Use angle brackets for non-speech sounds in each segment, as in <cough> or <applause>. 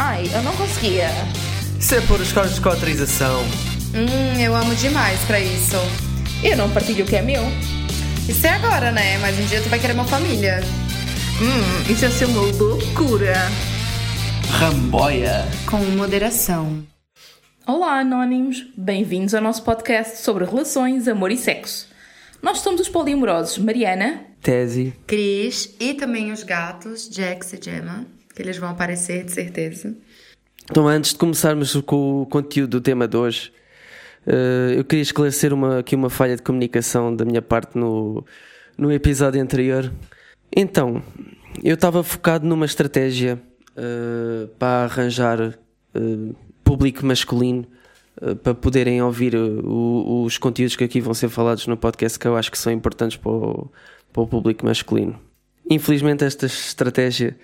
Ai, eu não conseguia. Isso é por os cortes com autorização. Hum, eu amo demais pra isso. Eu não partilho o que é meu. Isso é agora, né? Mas um dia tu vai querer uma família. Hum, isso ia ser uma loucura. Ramboia. Com moderação. Olá, anónimos. Bem-vindos ao nosso podcast sobre relações, amor e sexo. Nós somos os poliamorosos Mariana. Tese. Cris e também os gatos, Jax e Gemma, que eles vão aparecer de certeza. Então, antes de começarmos com o conteúdo do tema de hoje, eh, eu queria esclarecer uma, aqui uma falha de comunicação da minha parte no, no episódio anterior. Então, eu estava focado numa estratégia eh, para arranjar eh, público masculino eh, para poderem ouvir o- os conteúdos que aqui vão ser falados no podcast que eu acho que são importantes para o, para o público masculino. Infelizmente esta estratégia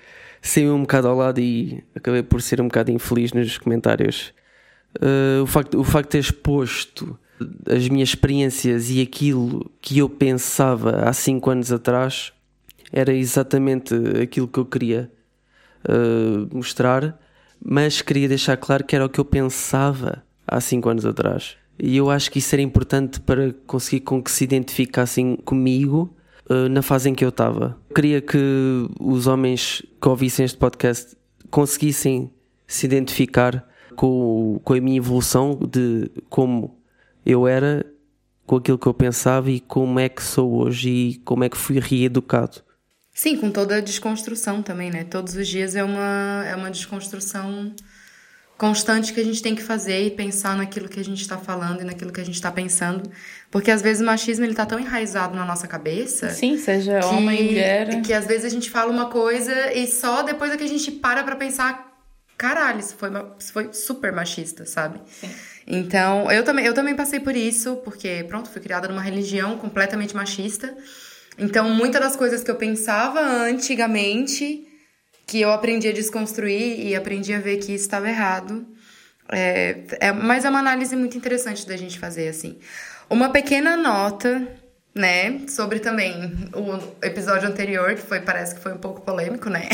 saiu um bocado ao lado e acabei por ser um bocado infeliz nos comentários. Eh, o, facto, o facto de ter exposto as minhas experiências e aquilo que eu pensava há 5 anos atrás era exatamente aquilo que eu queria eh, mostrar, mas queria deixar claro que era o que eu pensava há 5 anos atrás. E eu acho que isso era importante para conseguir com que se identificassem comigo na fase em que eu estava. Queria que os homens que ouvissem este podcast conseguissem se identificar com, com a minha evolução de como eu era, com aquilo que eu pensava e como é que sou hoje e como é que fui reeducado. Sim, com toda a desconstrução também, né? Todos os dias é uma, é uma desconstrução constante que a gente tem que fazer e pensar naquilo que a gente está falando e naquilo que a gente está pensando. Porque às vezes o machismo ele tá tão enraizado na nossa cabeça. Sim, seja que, homem mulher. Que às vezes a gente fala uma coisa e só depois é que a gente para pra pensar, caralho, isso foi, isso foi super machista, sabe? Então, eu também, eu também passei por isso, porque, pronto, fui criada numa religião completamente machista. Então, muitas das coisas que eu pensava antigamente, que eu aprendi a desconstruir e aprendi a ver que estava errado. É, é, mas é uma análise muito interessante da gente fazer, assim. Uma pequena nota, né, sobre também o episódio anterior, que foi, parece que foi um pouco polêmico, né?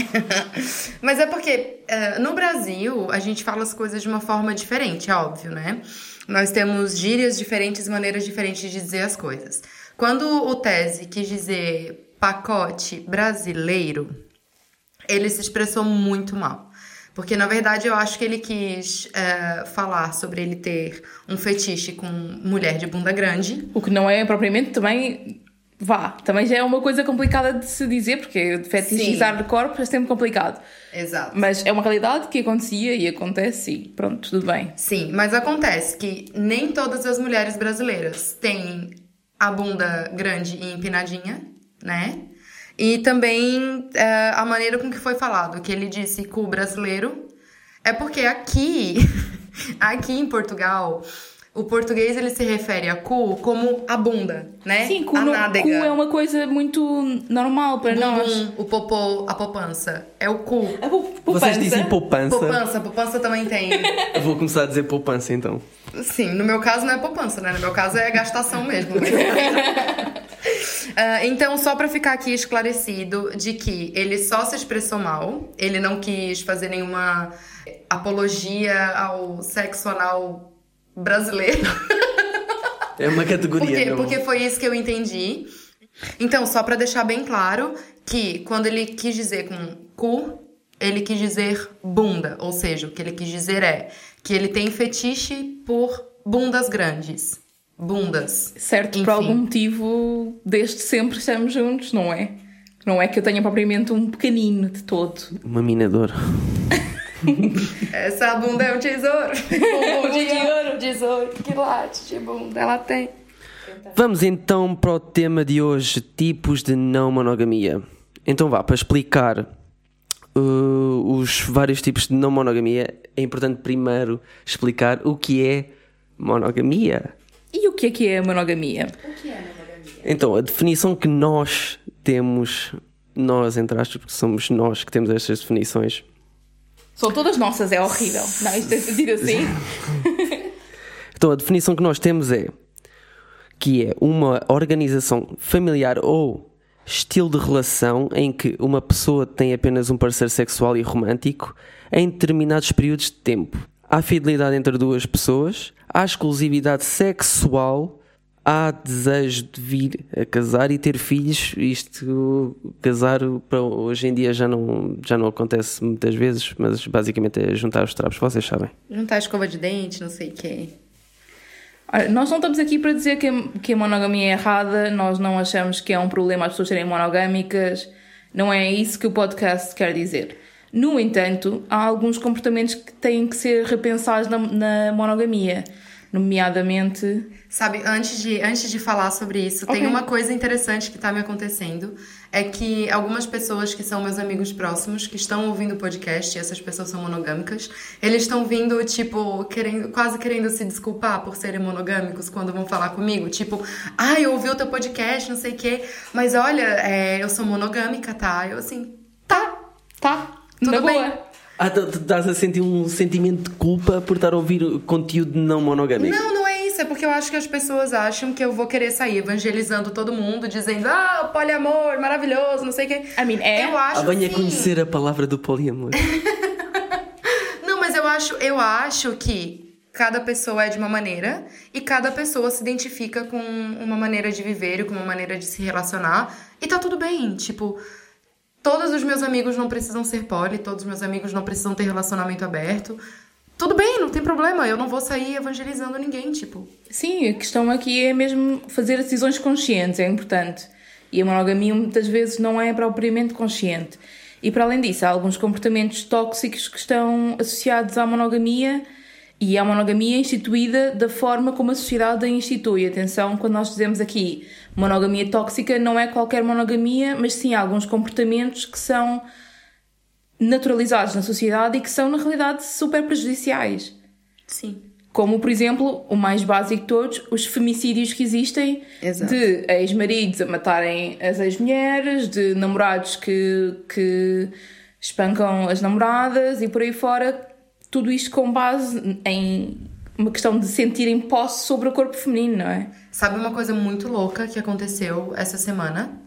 <laughs> mas é porque é, no Brasil a gente fala as coisas de uma forma diferente, é óbvio, né? Nós temos gírias diferentes, maneiras diferentes de dizer as coisas. Quando o Tese quis dizer pacote brasileiro, ele se expressou muito mal. Porque, na verdade, eu acho que ele quis é, falar sobre ele ter um fetiche com mulher de bunda grande. O que não é propriamente também. Vá, também já é uma coisa complicada de se dizer, porque fetichizar de corpos é sempre complicado. Exato. Mas é uma realidade que acontecia e acontece e pronto, tudo bem. Sim, mas acontece que nem todas as mulheres brasileiras têm a bunda grande e empinadinha, né? E também é, a maneira com que foi falado, que ele disse cu brasileiro, é porque aqui, <laughs> aqui em Portugal, o português ele se refere a cu como a bunda, né? Sim, cu, a no- cu é uma coisa muito normal para nós. O popô, a poupança. É o cu. Poupança. Vocês dizem poupança? Poupança, poupança também tem. <laughs> Eu vou começar a dizer poupança então. Sim, no meu caso não é poupança, né? No meu caso é gastação mesmo. <laughs> <laughs> Ah, então, só pra ficar aqui esclarecido de que ele só se expressou mal, ele não quis fazer nenhuma apologia ao sexo anal brasileiro. É uma categoria. Por quê? Porque foi isso que eu entendi. Então, só pra deixar bem claro que quando ele quis dizer com cu, ele quis dizer bunda, ou seja, o que ele quis dizer é que ele tem fetiche por bundas grandes. Bundas. Certo, Enfim. por algum motivo, desde sempre estamos juntos, não é? Não é que eu tenha propriamente um pequenino de todo. Uma minadora. <laughs> <laughs> Essa bunda é um tesouro. Um tesouro. tesouro. Que late de bunda ela tem. Vamos então para o tema de hoje: tipos de não monogamia. Então vá, para explicar uh, os vários tipos de não monogamia, é importante primeiro explicar o que é monogamia. E o que é que é a monogamia? Então, a definição que nós temos, nós entre aspas, porque somos nós que temos estas definições, São todas nossas, é horrível. Não, isto é dizer assim. <laughs> Então, a definição que nós temos é que é uma organização familiar ou estilo de relação em que uma pessoa tem apenas um parceiro sexual e romântico em determinados períodos de tempo. Há fidelidade entre duas pessoas, há exclusividade sexual, há desejo de vir a casar e ter filhos. Isto, casar, para hoje em dia já não, já não acontece muitas vezes, mas basicamente é juntar os trapos, vocês sabem. Juntar a escova de dente, não sei o quê. Nós não estamos aqui para dizer que a, que a monogamia é errada, nós não achamos que é um problema as pessoas serem monogâmicas, não é isso que o podcast quer dizer. No entanto, há alguns comportamentos que têm que ser repensados na, na monogamia, nomeadamente. Sabe, antes de, antes de falar sobre isso, Ok. tem uma coisa interessante que tá me acontecendo. É que algumas pessoas que são meus amigos próximos, que estão ouvindo o podcast, e essas pessoas são monogâmicas, eles estão vindo, tipo, querendo, quase querendo se desculpar por serem monogâmicos quando vão falar comigo. Tipo, ah, eu ouvi o teu podcast, não sei o quê, mas olha, é, eu sou monogâmica, tá? Eu assim, tá, tá, tudo na bem. boa. Ah, tu tu estás a sentir um sentimento de culpa por estar a ouvir conteúdo não monogâmico? Não, não é. É porque eu acho que as pessoas acham que eu vou querer sair evangelizando todo mundo, dizendo, ah, poliamor, maravilhoso, não sei o quê. I mean, é. Eu acho Ah, venha sim. conhecer a palavra do poliamor. <laughs> Não, mas eu acho, eu acho que cada pessoa é de uma maneira e cada pessoa se identifica com uma maneira de viver e com uma maneira de se relacionar. E tá tudo bem. Tipo, todos os meus amigos não precisam ser poli, todos os meus amigos não precisam ter relacionamento aberto. Tudo bem, não tem problema. Eu não vou sair evangelizando ninguém, tipo. Sim, a questão aqui é mesmo fazer decisões conscientes, é importante. E a monogamia muitas vezes não é propriamente consciente. E para além disso, há alguns comportamentos tóxicos que estão associados à monogamia e à monogamia instituída da forma como a sociedade a institui. Atenção, quando nós dizemos aqui monogamia tóxica, não é qualquer monogamia, mas sim alguns comportamentos que são naturalizados na sociedade e que são, na realidade, super prejudiciais. Sim. Como, por exemplo, o mais básico de todos, os femicídios que existem Exato. de ex-maridos a matarem as ex-mulheres, de namorados que, que espancam as namoradas e por aí fora. Tudo isto com base em uma questão de sentirem posse sobre o corpo feminino, não é? Sabe uma coisa muito louca que aconteceu essa semana?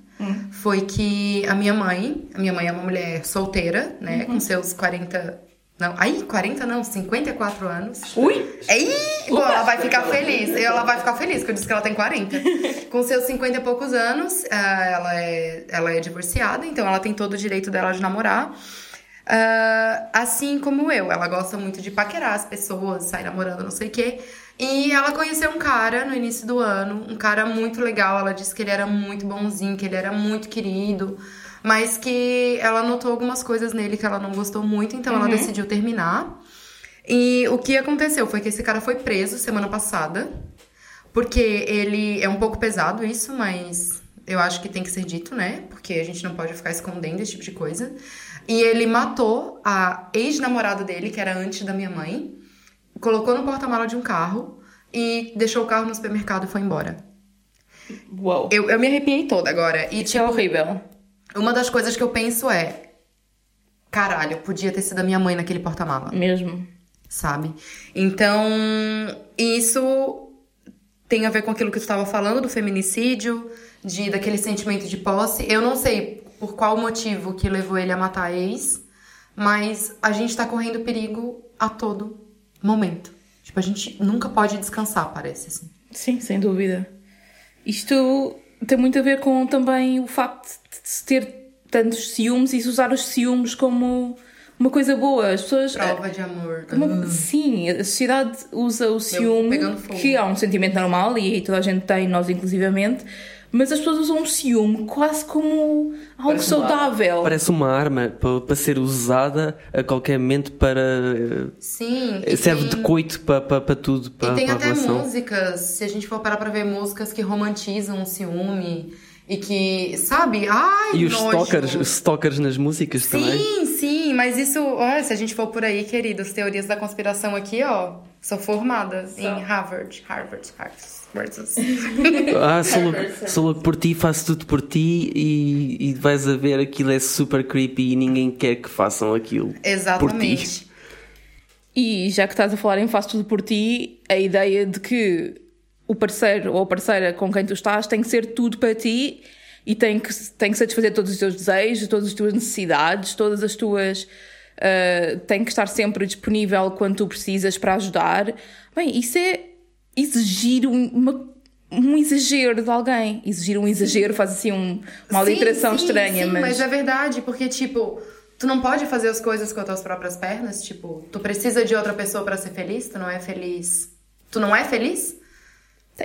Foi que a minha mãe, a minha mãe é uma mulher solteira, né? Com seus 40. Não, aí, 40 não, 54 anos. Ui! Aí, bom, ela vai ficar feliz. Ela vai ficar feliz, que eu disse que ela tem 40. <laughs> Com seus 50 e poucos anos, ah, ela é, ela é divorciada, então ela tem todo o direito dela de namorar. Ah, assim como eu, ela gosta muito de paquerar as pessoas, sair namorando, não sei o quê. E ela conheceu um cara no início do ano, um cara muito legal. Ela disse que ele era muito bonzinho, que ele era muito querido, mas que ela notou algumas coisas nele que ela não gostou muito, então ela decidiu terminar. E o que aconteceu foi que esse cara foi preso semana passada, porque ele é um pouco pesado isso, mas eu acho que tem que ser dito, né? Porque a gente não pode ficar escondendo esse tipo de coisa. E ele matou a ex-namorada dele, que era antes da minha mãe, colocou no porta-mala de um carro e deixou o carro no supermercado e foi embora. Uau! Eu, eu me arrepiei toda agora. E, Isso é tipo, horrível. uma das coisas que eu penso é: caralho, podia ter sido a minha mãe naquele porta-mala Mesmo. sabe? Então, isso tem a ver com aquilo que tu estava falando do feminicídio, de daquele sentimento de posse. Eu não sei por qual motivo que levou ele a matar a ex, mas a gente tá correndo perigo a todo momento. Tipo, a gente nunca pode descansar, parece assim. Sim, sem dúvida. Isto tem muito a ver com também o facto de se ter tantos ciúmes e se usar os ciúmes como uma coisa boa. As pessoas. Prova de amor. Uma- sim, a sociedade usa o ciúme, que é um sentimento normal e toda a gente tem, nós inclusivamente, mas as pessoas usam o ciúme quase como algo Parece uma- saudável. Parece uma arma para, para ser usada a qualquer momento para. Sim. eh, serve tem- de coito para, para, para tudo. Para, E tem para até relação. músicas, se a gente for parar pra ver músicas que romantizam o ciúme e que, sabe? Ai, E os nojo. stalkers, os stalkers nas músicas também. Sim, sim, mas isso, olha, se a gente for por aí, queridos, teorias da conspiração aqui, ó, sou formada em Harvard, Harvard, Harvard. <laughs> Ah, sou louco, sou louco por ti, faço tudo por ti e, e vais a ver aquilo é super creepy e ninguém quer que façam aquilo. Por ti. Exatamente. E já que estás a falar em Faço Tudo Por Ti, a ideia de que o parceiro ou a parceira com quem tu estás tem que ser tudo para ti e tem que, tem que satisfazer todos os teus desejos, todas as tuas necessidades, todas as tuas. Uh, tem que estar sempre disponível quando tu precisas para ajudar. Bem, isso é exigir uma, um exagero de alguém. Exigir um exagero faz assim um, uma alteração estranha. Sim, mas... mas é verdade, porque tipo. Tu não pode fazer as coisas com as tuas próprias pernas, tipo, tu precisa de outra pessoa para ser feliz, tu não é feliz. Tu não é feliz?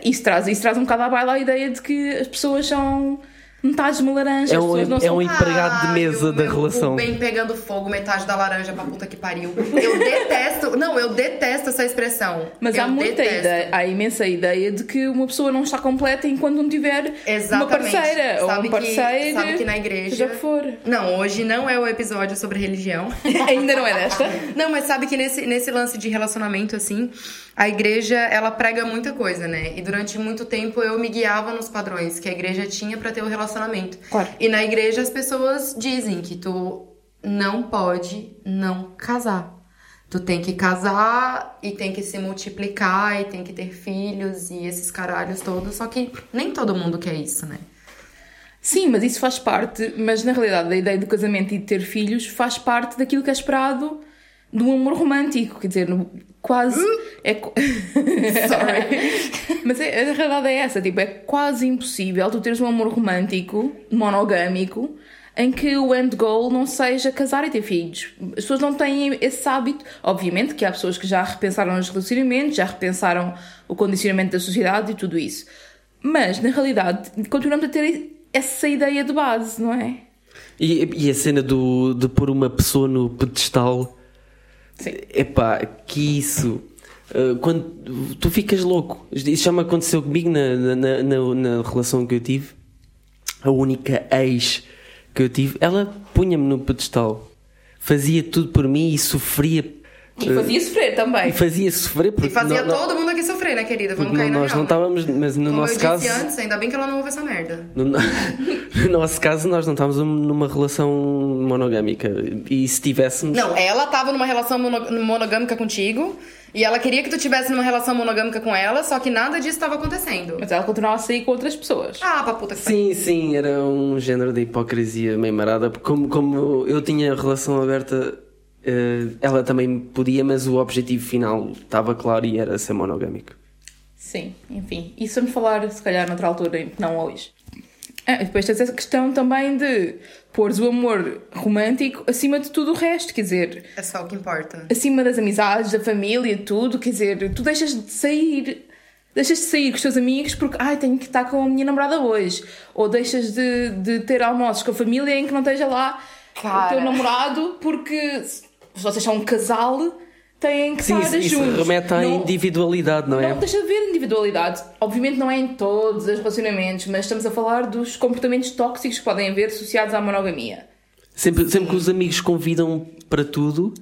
Isso traz, isso traz um bocado à baila a ideia de que as pessoas são metade de uma laranja. É um, é são... um empregado de Ai, mesa da relação. bem pegando fogo, metade da laranja pra puta que pariu. Eu <laughs> detesto. Não, eu detesto essa expressão. Mas eu há muita detesto. ideia, há imensa ideia de que uma pessoa não está completa enquanto não tiver Exatamente. uma parceira ou Sabe um que- parceiro. sabe que na igreja- que for. Não, hoje não é o episódio sobre religião. <laughs> Ainda não é desta? Não, mas sabe que nesse, nesse lance de relacionamento, assim, a igreja, ela prega muita coisa, né? E durante muito tempo eu me guiava nos padrões que a igreja tinha pra ter o relacionamento. Claro. E na igreja as pessoas dizem que tu não pode não casar. Tu tem que casar e tem que se multiplicar e tem que ter filhos e esses caralhos todos. Só que nem todo mundo quer isso, né? Sim, mas isso faz parte, mas na realidade a ideia do casamento e de ter filhos faz parte daquilo que é esperado do amor romântico, quer dizer, no- quase é qu- <laughs> Sorry. mas é- a realidade é essa, tipo, é quase impossível tu teres um amor romântico, monogâmico, em que o end goal não seja casar e ter filhos. As pessoas não têm esse hábito. Obviamente que há pessoas que já repensaram os relacionamentos, já repensaram o condicionamento da sociedade e tudo isso. Mas, na realidade, continuamos a ter essa ideia de base, não é? E, e a cena do, de pôr uma pessoa no pedestal. Sim. Epá, que isso. uh, quando tu ficas louco. Isso já me aconteceu comigo na, na, na, na relação que eu tive. A única ex que eu tive, ela punha-me no pedestal. Fazia tudo por mim e sofria. E fazia sofrer também. E fazia sofrer porque E fazia nó- todo mundo aqui sofrer, né, querida? Vamos cair na nós não estávamos, mas no Como nosso eu caso. disse antes, ainda bem que ela não ouve essa merda. No, no <laughs> nosso caso, nós não estávamos numa relação monogâmica. E se tivéssemos. Não, ela tava numa relação mono- monogâmica contigo e ela queria que tu tivesse numa relação monogâmica com ela, só que nada disso estava acontecendo. Mas ela continuava a sair com outras pessoas. Ah, pra puta que. Sim, sim, era um género de hipocrisia meio marada. porque Como, como eu tinha relação aberta, ela também podia, mas o objetivo final estava claro e era ser monogâmico. Sim, enfim. Isso vamos falar, se calhar, noutra altura, não hoje. Ah, e depois tens essa questão também de pôres o amor romântico acima de tudo o resto, quer dizer, É só o que importa. acima das amizades, da família, tudo, quer dizer, tu deixas de sair, deixas de sair com os teus amigos porque, ai, tenho que estar com a minha namorada hoje, ou deixas de, de ter almoços com a família em que não esteja lá o Cara. teu namorado porque vocês são um casal, têm que Sim, estar isso, isso juntos. remete à Não- individualidade, não é? não deixa de haver individualidade. Obviamente não é em todos os relacionamentos, mas estamos a falar dos comportamentos tóxicos que podem haver associados à monogamia. Sempre, sempre que os amigos convidam para tudo,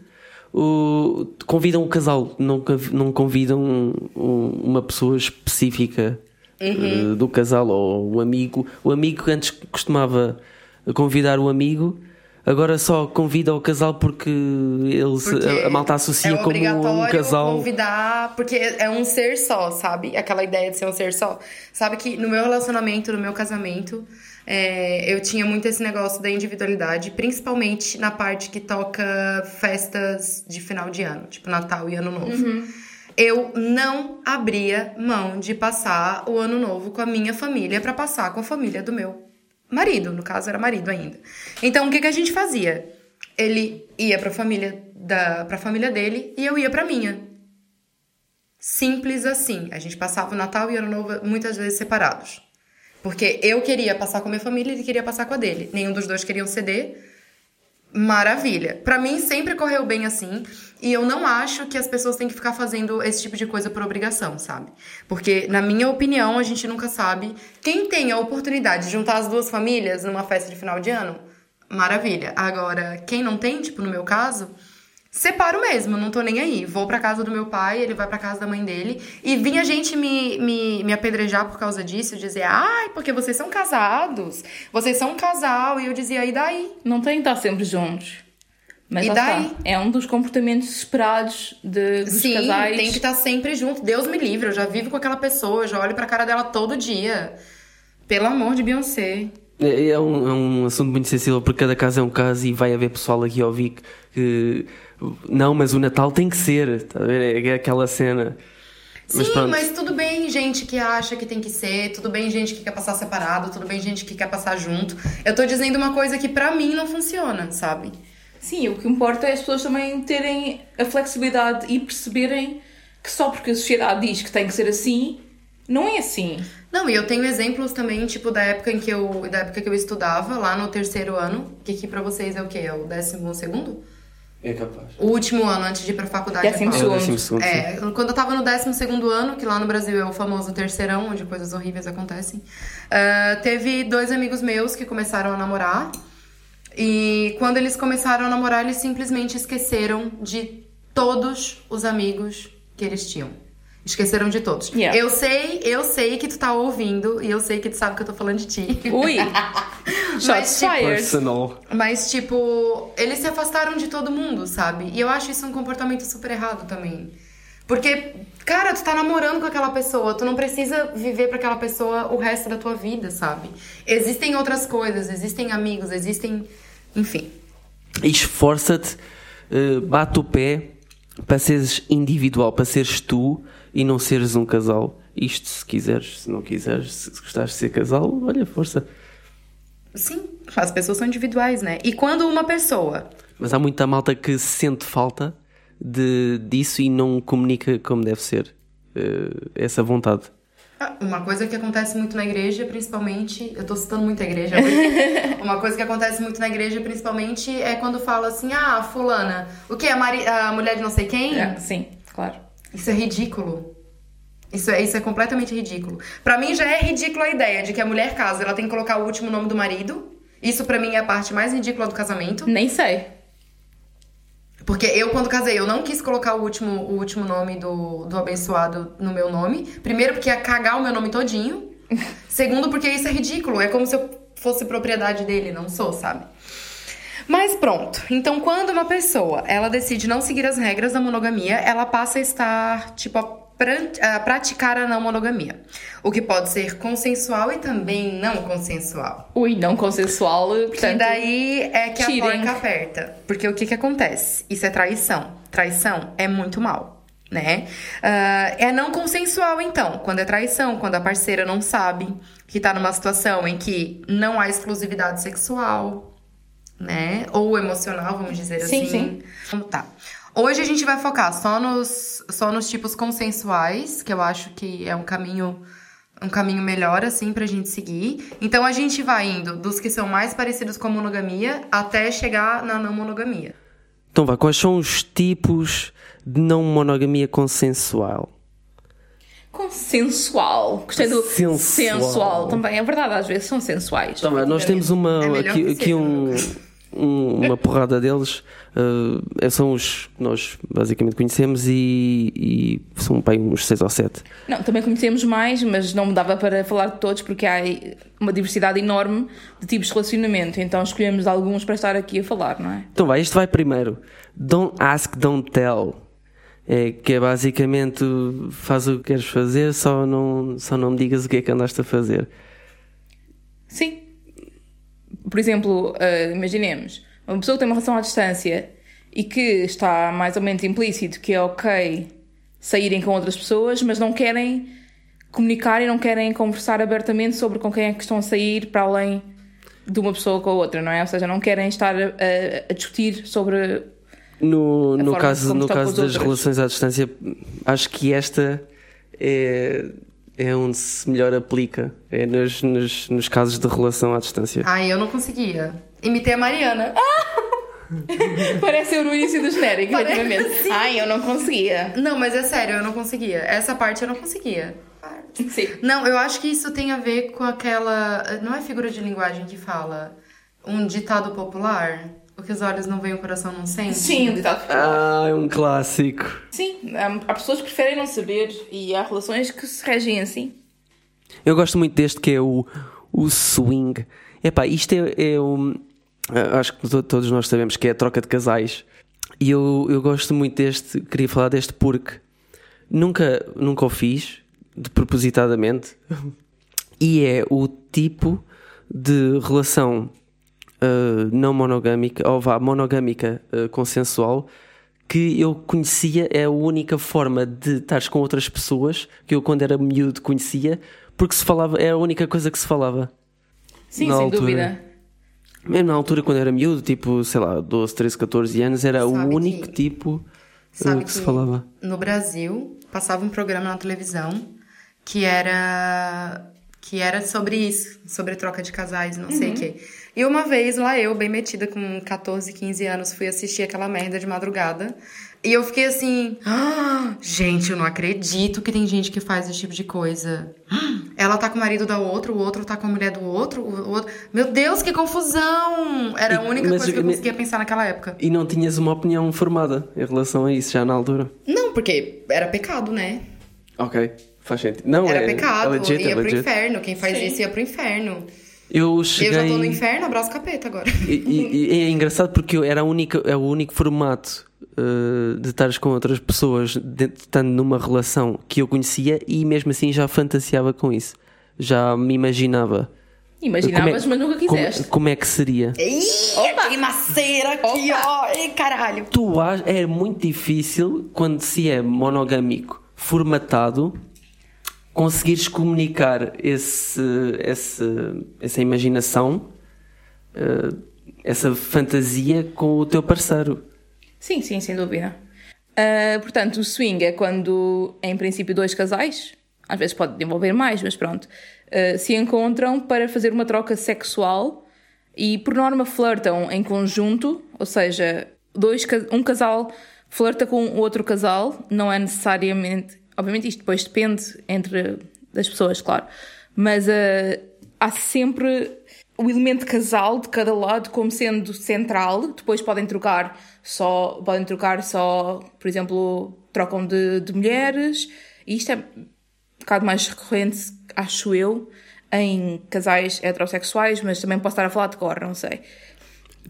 o- convidam o casal, não, não convidam um- uma pessoa específica eh, do casal ou o amigo. O amigo antes costumava convidar o amigo, agora só convida o casal porque, ele se- Porque a, a malta associa é como um casal. convidar, porque é um ser só, sabe? Aquela ideia de ser um ser só. Sabe que no meu relacionamento, no meu casamento, é, eu tinha muito esse negócio da individualidade, principalmente na parte que toca festas de final de ano, tipo Natal e Ano Novo. Eu não abria mão de passar o ano novo com a minha família pra passar com a família do meu marido, no caso era marido ainda. Então o que, que a gente fazia? Ele ia pra família da pra família dele e eu ia pra minha. Simples assim. A gente passava o Natal e o Ano Novo muitas vezes separados. Porque eu queria passar com a minha família e ele queria passar com a dele. Nenhum dos dois queriam ceder. Maravilha. Pra mim sempre correu bem assim. E eu não acho que as pessoas têm que ficar fazendo esse tipo de coisa por obrigação, sabe? Porque, na minha opinião, a gente nunca sabe. Quem tem a oportunidade de juntar as duas famílias numa festa de final de ano, maravilha. Agora, quem não tem, tipo no meu caso, separo mesmo, não tô nem aí. Vou pra casa do meu pai, ele vai pra casa da mãe dele. E vinha gente me, me, me apedrejar por causa disso, dizer, ai, porque vocês são casados, vocês são um casal. E eu dizia, e daí? Não têm que estar sempre juntos. Mas E daí? está. É um dos comportamentos esperados de, dos Sim, casais. tem que estar sempre junto. Deus me livre, eu já vivo com aquela pessoa, eu já olho pra cara dela todo dia. Pelo amor de Beyoncé. É, é um, é um assunto muito sensível porque cada caso é um caso e vai haver pessoal aqui ao ouvir que, que não, mas o Natal tem que ser, a ver? É, é aquela cena. Sim, mas, mas, tudo bem, gente que acha que tem que ser, tudo bem, gente que quer passar separado, tudo bem, gente que quer passar junto. Eu tô dizendo uma coisa que pra mim não funciona, sabe? Sim, o que importa é as pessoas também terem a flexibilidade e perceberem que só porque a sociedade diz que tem que ser assim, não é assim. Não, e eu tenho exemplos também, tipo, da época em que eu, da época que eu estudava, lá no terceiro ano, que aqui pra vocês é o quê? É o décimo segundo? É capaz. O último ano antes de ir pra faculdade. Décimo segundo. É, décimo segundo é, quando eu tava no décimo segundo ano, que lá no Brasil é o famoso terceirão, onde coisas horríveis acontecem, uh, teve dois amigos meus que começaram a namorar. E quando eles começaram a namorar, eles simplesmente esqueceram de todos os amigos que eles tinham. Esqueceram de todos. Yeah. Eu sei, eu sei que tu tá ouvindo e eu sei que tu sabe que eu tô falando de ti. Ui! <laughs> Shots tipo. Personal. Mas, tipo, eles se afastaram de todo mundo, sabe? E eu acho isso um comportamento super errado também. Porque, cara, tu tá namorando com aquela pessoa, tu não precisa viver para aquela pessoa o resto da tua vida, sabe? Existem outras coisas, existem amigos, existem. Enfim. Esforça-te, uh, bate o pé para seres individual, para seres tu e não seres um casal. Isto se quiseres, se não quiseres, se gostares de ser casal, olha, força. Sim, as pessoas são individuais, né? E quando uma pessoa. Mas há muita malta que sente falta de, disso e não comunica como deve ser uh, essa vontade. Ah, uma coisa que acontece muito na igreja, principalmente. Eu tô citando muito a igreja hoje. <laughs> uma coisa que acontece muito na igreja, principalmente, é quando fala assim: ah, Fulana, o que? A, Mari, a mulher de não sei quem? É, sim, claro. Isso é ridículo. Isso é, isso é completamente ridículo. Para mim já é ridículo a ideia de que a mulher casa, ela tem que colocar o último nome do marido. Isso para mim é a parte mais ridícula do casamento. Nem sei. Porque eu, quando casei, eu não quis colocar o último, o último nome do, do abençoado no meu nome. Primeiro, porque ia cagar o meu nome todinho. <laughs> Segundo, porque isso é ridículo. É como se eu fosse propriedade dele, não sou, sabe? Mas pronto. Então, quando uma pessoa ela decide não seguir as regras da monogamia, ela passa a estar, tipo, praticar a não monogamia. O que pode ser consensual e também não consensual. Ui, não consensual, portanto... Que daí é que tirem. a porca aperta. Porque o que que acontece? Isso é traição. Traição é muito mal, né? Uh, é não consensual, então. Quando é traição, quando a parceira não sabe que tá numa situação em que não há exclusividade sexual, né? Ou emocional, vamos dizer sim, assim. Sim, Tá. Hoje a gente vai focar só nos, só nos tipos consensuais, que eu acho que é um caminho um caminho melhor assim pra gente seguir. Então a gente vai indo dos que são mais parecidos com a monogamia até chegar na não monogamia. Então vá, quais são os tipos de não monogamia consensual? Consensual. Gostei do Sensual. sensual também. É verdade, às vezes são sensuais. Então, nós temos uma É aqui, aqui um, um- <laughs> uma porrada deles. uh, são os que nós basicamente conhecemos e, e são bem uns seis ou sete. Não, também conhecemos mais, mas não dava para falar de todos porque há uma diversidade enorme de tipos de relacionamento. Então escolhemos alguns para estar aqui a falar, não é? Então vai, este vai primeiro. Don't ask, don't tell. É, que é basicamente faz o que queres fazer, só não, só não me digas o que é que andaste a fazer. Sim. Por exemplo, eh, imaginemos, uma pessoa que tem uma relação à distância e que está mais ou menos implícito que é ok saírem com outras pessoas, mas não querem comunicar e não querem conversar abertamente sobre com quem é que estão a sair para além de uma pessoa com a outra, não é? Ou seja, não querem estar a, a- discutir sobre. No, no caso, no caso das outros. relações à distância, acho que esta é, é onde se melhor aplica. É nos, nos, nos casos de relação à distância. Ai, eu não conseguia. Imitei a Mariana. <laughs> Parece eu no início do genérico, Parece, efetivamente. sim. Ai, eu não conseguia. Não, mas é sério, eu não conseguia. Essa parte eu não conseguia. Sim. Não, eu acho que isso tem a ver com aquela. Não é figura de linguagem que fala um ditado popular? O que os olhos não veem, o coração não sente? Sim, o ditado Ah, é um clássico. Sim, há, pessoas que preferem não saber e há relações que se regem assim. Eu gosto muito deste que é o, o swing. Epá, isto é, é um. Acho que to- todos nós sabemos que é a troca de casais. E eu, eu gosto muito deste, queria falar deste porque nunca, nunca o fiz, de propositadamente. <laughs> E é o tipo de relação uh, não monogâmica, ou vá, monogâmica uh, consensual, que eu conhecia, é a única forma de estares com outras pessoas que eu, quando era miúdo, conhecia, porque se falava, é a única coisa que se falava. Sim, sem altura. dúvida. Mesmo na altura, quando era miúdo, tipo, sei lá, 12, 13, 14 anos, era Sabe o único que- tipo uh, Sabe que, se falava. no Brasil passava um programa na televisão que era que era sobre isso, sobre troca de casais, não sei o quê. E uma vez lá eu, bem metida com 14, 15 anos, fui assistir aquela merda de madrugada. E eu fiquei assim, "Ah, gente, eu não acredito que tem gente que faz esse tipo de coisa. <gasps> Ela tá com o marido da outra, o outro tá com a mulher do outro, o outro. Meu Deus, que confusão! Era a E- única mas coisa que eu me- conseguia pensar naquela época. E não tinhas uma opinião formada em relação a isso já na altura? Não, porque era pecado, né? Ok, faz sentido. Não, Era é, pecado, é legit, ia é pro inferno. Quem faz Sim. isso ia pro inferno. Eu cheguei... Eu já tô no inferno, abraço capeta agora. E, e- e é engraçado porque eu era a única, é o único formato uh, de estares com outras pessoas dentro, estando numa relação que eu conhecia e mesmo assim já fantasiava com isso. Já me imaginava. Imaginavas, Como é- mas nunca como- quiseste. Como, é que seria? Ih, tem maceira aqui, ó. Caralho. Tu ach- é muito difícil quando se é monogâmico, formatado, conseguires comunicar esse, esse, essa imaginação, uh, essa fantasia com o teu parceiro. Sim, sim, sem dúvida. Ah, portanto, o swing é quando, em princípio, dois casais, às vezes pode envolver mais, mas pronto, ah, se encontram para fazer uma troca sexual e, por norma, flertam em conjunto, ou seja, dois, um casal flerta com outro casal, não é necessariamente. Obviamente, isto depois depende entre das pessoas, claro, mas ah, há sempre o elemento casal de cada lado como sendo central. Depois podem trocar só, podem trocar só, por exemplo, trocam de, de mulheres. E isto é um bocado mais recorrente, acho eu, em casais heterossexuais, mas também posso estar a falar de cor, não sei.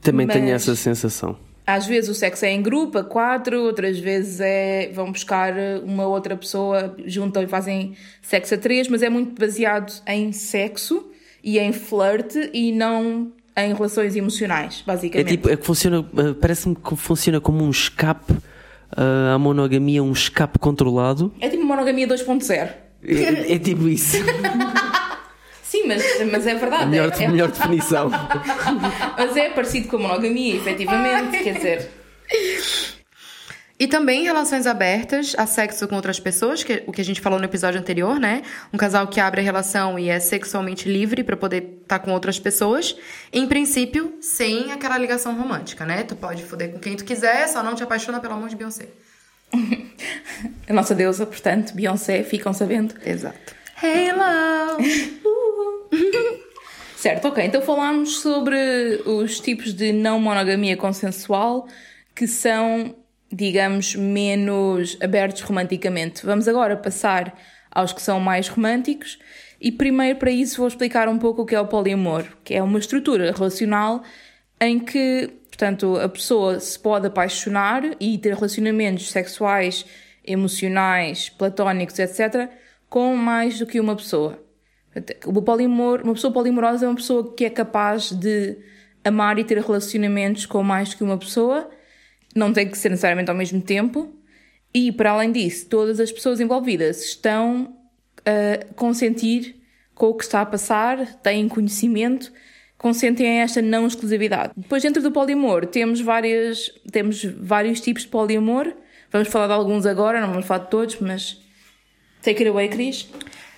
Também tenho Mas- essa sensação. Às vezes o sexo é em grupo, a quatro, outras vezes é vão buscar uma outra pessoa, juntam e fazem sexo a três, mas é muito baseado em sexo e em flerte e não em relações emocionais, É basicamente. tipo, é que funciona, uh, parece-me que funciona como um escape, uh, a monogamia é um escape controlado. É tipo monogamia 2.0. É, é tipo isso. <laughs> Sim, mas, mas é verdade. melhor, é, é- melhor definição. <laughs> mas é parecido com a monogamia, efetivamente. Quer dizer, E também relações abertas a sexo com outras pessoas, que o que a gente falou no episódio anterior, né? Um casal que abre a relação e é sexualmente livre pra poder estar com outras pessoas. Em princípio, sem aquela ligação romântica, né? Tu pode foder com quem tu quiser, só não te apaixona pelo amor de Beyoncé. <laughs> a nossa deusa, portanto, Beyoncé, ficam sabendo. Exato. Halo! <laughs> Certo, ok. Então falámos sobre os tipos de não monogamia consensual que são, digamos, menos abertos romanticamente. Vamos agora passar aos que são mais românticos e primeiro para isso vou explicar um pouco o que é o poliamor, que é uma estrutura relacional em que, portanto, a pessoa se pode apaixonar e ter relacionamentos sexuais, emocionais, platónicos, etc., com mais do que uma pessoa. O polimor, uma pessoa polimorosa é uma pessoa que é capaz de amar e ter relacionamentos com mais do que uma pessoa, não tem que ser necessariamente ao mesmo tempo, e para além disso, todas as pessoas envolvidas estão a consentir com o que está a passar, têm conhecimento, consentem a esta não exclusividade. Depois, dentro do polimor, temos, várias, temos vários tipos de poliamor. Vamos falar de alguns agora, não vamos falar de todos, mas take it away, Cris.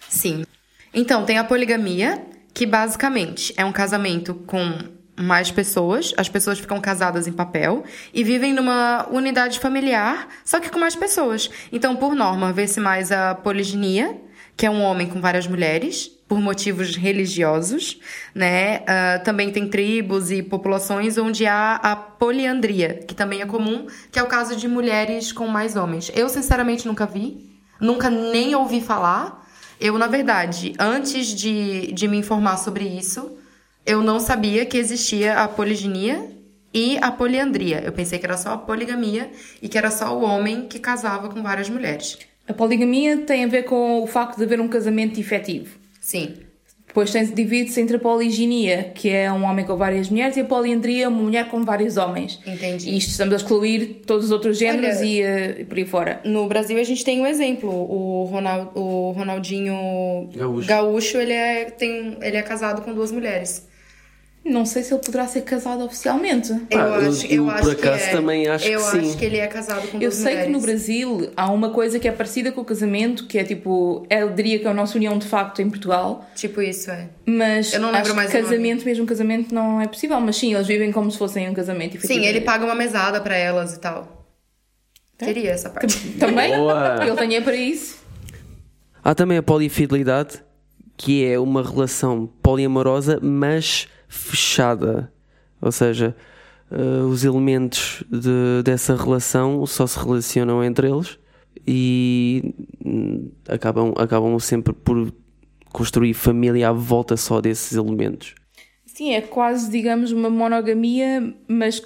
Sim. Então, tem a poligamia, que basicamente é um casamento com mais pessoas, as pessoas ficam casadas em papel e vivem numa unidade familiar, só que com mais pessoas. Então, por norma, vê-se mais a poliginia, que é um homem com várias mulheres, por motivos religiosos, né? Ah, também tem tribos e populações onde há a poliandria, que também é comum, que é o caso de mulheres com mais homens. Eu, sinceramente, nunca vi, nunca nem ouvi falar. Eu, na verdade, antes de, de me informar sobre isso, eu não sabia que existia a poliginia e a poliandria. Eu pensei que era só a poligamia e que era só o homem que casava com várias mulheres. A poligamia tem a ver com o facto de haver um casamento efetivo. Sim. Depois divide-se entre a poliginia, que é um homem com várias mulheres, e a poliandria, uma mulher com vários homens. Entendi. E isto estamos a excluir todos os outros géneros Olha- e, e por aí fora. No Brasil a gente tem um exemplo, o, Ronald, o Ronaldinho Gaúcho. ele é, tem, ele é casado com duas mulheres. Não sei se ele poderá ser casado oficialmente. Eu Ah, acho, eu- eu eu, acho por que acaso, é. também acho eu que acho sim. que ele é casado com Eu sei mulheres. que no Brasil há uma coisa que é parecida com o casamento, que é tipo, eu diria que é a nossa união de facto em Portugal, Tipo isso, é. mas Eu não lembro acho mais que o nome. casamento, mesmo casamento, não é possível. Mas sim, eles vivem como se fossem um casamento. Sim, ele paga uma mesada pra elas e tal. Queria essa parte. Também? Boa. Ele tem é para isso. Há também a polifidelidade, que é uma relação poliamorosa, mas fechada. Ou seja, eh, os elementos de- dessa relação só se relacionam entre eles e acabam, acabam sempre por construir família à volta só desses elementos. Sim, é quase, digamos, uma monogamia, mas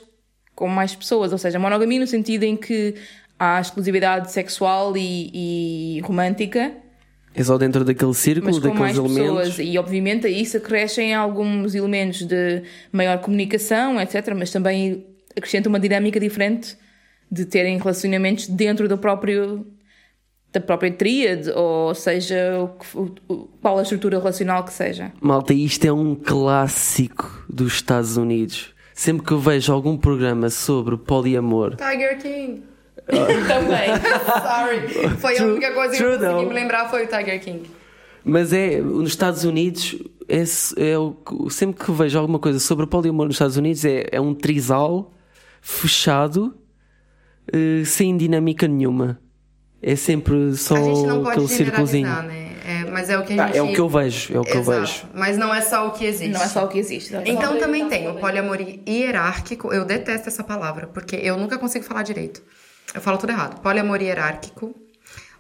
com mais pessoas. Ou seja, monogamia no sentido em que há exclusividade sexual e, e romântica, É só dentro daquele círculo, mas com daqueles mais elementos. pessoas. E obviamente a isso acrescem alguns elementos de maior comunicação, etc. Mas também acrescenta uma dinâmica diferente de terem relacionamentos dentro do próprio da própria tríade, ou seja, o- o- qual a estrutura relacional que seja. Malta, isto é um clássico dos Estados Unidos. Sempre que eu vejo algum programa sobre poliamor, Tiger King. <laughs> também. Sorry. Foi a True- única coisa que eu consegui though. me lembrar foi o Tiger King. Mas é, nos Estados Unidos, é, é o que- sempre que vejo alguma coisa sobre o poliamor nos Estados Unidos, é, é um trisal fechado, eh, sem dinâmica nenhuma. É sempre só a gente não pode aquele círculozinho. generalizar, né? É, mas é o que a Ah, gente... é o que eu vejo, é o que eu Exato. vejo. Mas não é só o que existe. Não é só o que existe. Então também tem o poliamor hierárquico. Eu detesto essa palavra, porque eu nunca consigo falar direito. Eu falo tudo errado. Poliamor hierárquico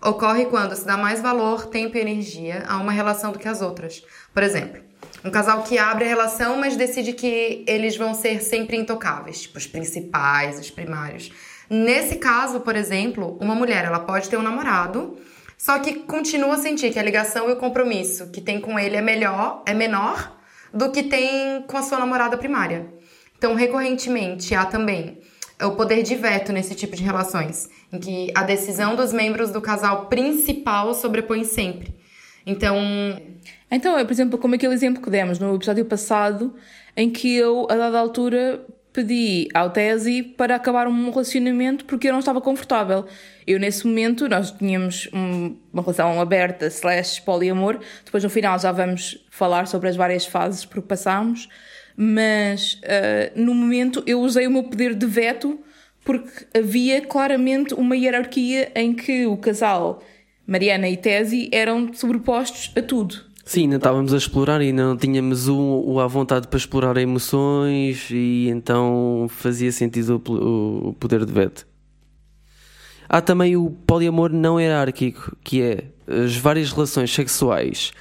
ocorre quando se dá mais valor, tempo e energia a uma relação do que às outras. Por exemplo, um casal que abre a relação, mas decide que eles vão ser sempre intocáveis, tipo os principais, os primários. Nesse caso, por exemplo, uma mulher, ela pode ter um namorado, só que continua a sentir que a ligação e o compromisso que tem com ele é melhor, é menor do que tem com a sua namorada primária. Então, recorrentemente, há também o poder de veto nesse tipo de relações, em que a decisão dos membros do casal principal sobrepõe sempre. Então, Então, é, por exemplo, como aquele exemplo que demos no episódio passado, em que eu, a dada altura, pedi ao Tesi para acabar um relacionamento porque eu não estava confortável. Eu, nesse momento, nós tínhamos um- uma relação aberta, slash poliamor. Depois, no final, já vamos falar sobre as várias fases por que passámos. Mas, ah, no momento, eu usei o meu poder de veto porque havia claramente uma hierarquia em que o casal Mariana e Tesi eram sobrepostos a tudo. Sim, ainda estávamos a explorar e não tínhamos o, o à vontade para explorar emoções e então fazia sentido o, o poder de veto. Há também o poliamor não hierárquico, que é as várias relações sexuais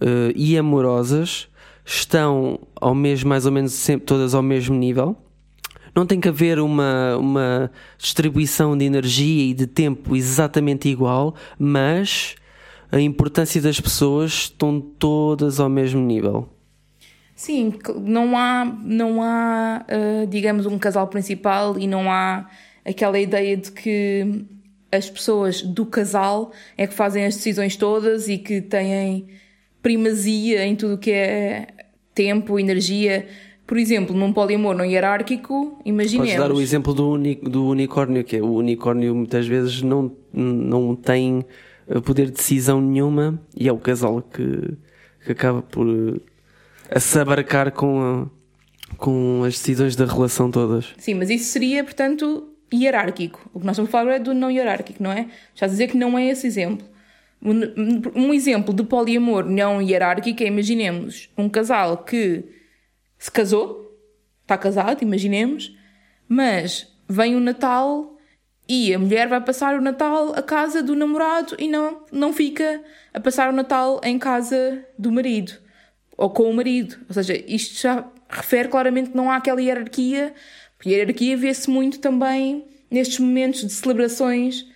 eh, e amorosas estão ao mesmo, mais ou menos sempre todas ao mesmo nível. Não tem que haver uma, uma distribuição de energia e de tempo exatamente igual, mas a importância das pessoas estão todas ao mesmo nível. Sim, não há, não há ah, digamos, um casal principal e não há aquela ideia de que as pessoas do casal é que fazem as decisões todas e que têm primazia em tudo o que é tempo, energia. Por exemplo, num poliamor não hierárquico, imaginemos. Podes dar o exemplo do, uni- do unicórnio, que é o unicórnio muitas vezes não, não tem eh, poder de decisão nenhuma e é o casal que, que acaba por eh, assabarcar com, a- com as decisões da relação todas. Sim, mas isso seria, portanto, hierárquico. O que nós estamos a falar é do não hierárquico, não é? Já a dizer que não é esse exemplo. Um, exemplo de poliamor não hierárquico é, imaginemos, um casal que se casou, está casado, imaginemos, mas vem o Natal e a mulher vai passar o Natal à casa do namorado e não, não fica a passar o Natal em casa do marido ou com o marido. Ou seja, isto já refere claramente que não há aquela hierarquia, porque a hierarquia vê-se muito também nestes momentos de celebrações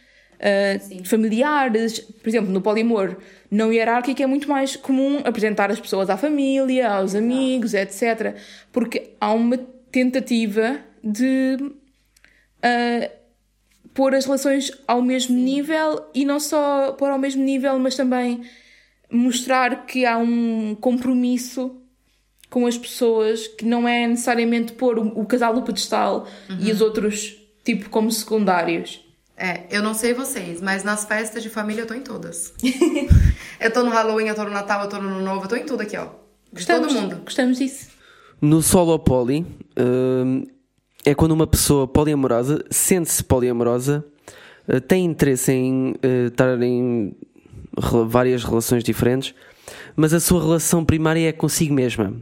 uh, familiares. Por exemplo, no poliamor não hierárquico é muito mais comum apresentar as pessoas à família, aos amigos, etc. Porque há uma tentativa de uh, pôr as relações ao mesmo nível e não só pôr ao mesmo nível, mas também mostrar que há um compromisso com as pessoas que não é necessariamente pôr o, o casal no pedestal uhum. e os outros tipo como secundários. É, eu não sei vocês, mas nas festas de família eu tô em todas. <laughs> eu tô no Halloween, eu tô no Natal, eu tô no Ano Novo, eu tô em tudo aqui, ó. Gostamos, todo mundo. Gostamos disso. No solo poly, uh, é quando uma pessoa poliamorosa sente-se poliamorosa, uh, tem interesse em uh, estar em várias relações diferentes, mas a sua relação primária é consigo mesma.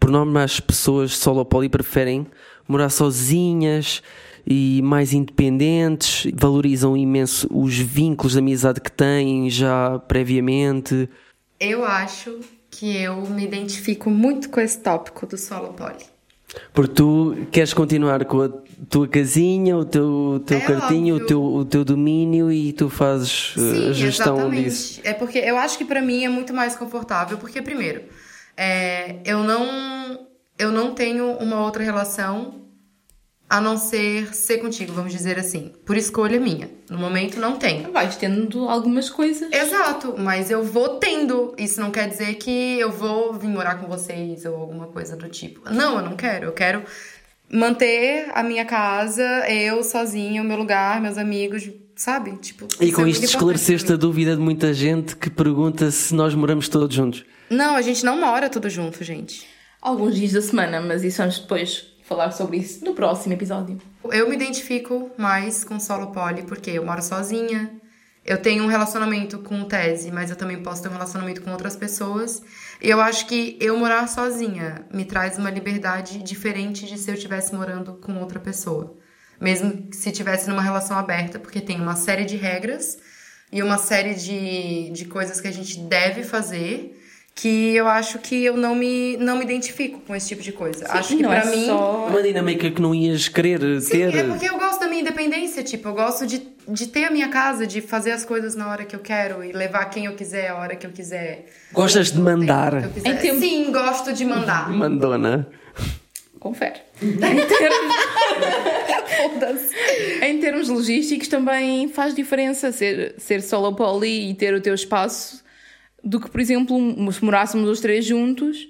Por norma, as pessoas solo poly preferem morar sozinhas e mais independentes, valorizam imenso os vínculos de amizade que têm já previamente. Eu acho que eu me identifico muito com esse tópico do solo poly. Porque tu queres continuar com a tua casinha, o teu, teu é cartinho, o teu, o teu domínio e tu fazes eh, Sim, a gestão exatamente. disso. É porque eu acho que para mim é muito mais confortável, porque primeiro, é, eu não eu não tenho uma outra relação a não ser ser contigo, vamos dizer assim. Por escolha minha. No momento não tenho. Vais tendo algumas coisas. Exato, mas eu vou tendo. Isso não quer dizer que eu vou vir morar com vocês ou alguma coisa do tipo. Não, eu não quero. Eu quero manter a minha casa, eu sozinha, o meu lugar, meus amigos, sabe? Tipo, e com é isto esclareceste a dúvida de muita gente que pergunta se nós moramos todos juntos. Não, a gente não mora tudo junto, gente. Alguns dias da semana, mas isso vamos depois falar sobre isso no próximo episódio. Eu me identifico mais com solo poly porque eu moro sozinha, eu tenho um relacionamento com tese, mas eu também posso ter um relacionamento com outras pessoas. E eu acho que eu morar sozinha me traz uma liberdade diferente de se eu estivesse morando com outra pessoa. Mesmo se estivesse numa relação aberta, porque tem uma série de regras e uma série de, de coisas que a gente deve fazer que eu acho que eu não me, não me identifico com esse tipo de coisa. Sim, acho que para é mim. Só... Uma dinâmica que não ias querer Sim, ter. É porque eu gosto da minha independência, tipo, eu gosto de, de ter a minha casa, de fazer as coisas na hora que eu quero e levar quem eu quiser a hora que eu quiser. Gostas de mandar? Tempo... Sim, gosto de mandar. <laughs> Mandona. Confere. em termos. <laughs> em termos logísticos também faz diferença ser, ser solo poly e ter o teu espaço do que, por exemplo, se morássemos os três juntos,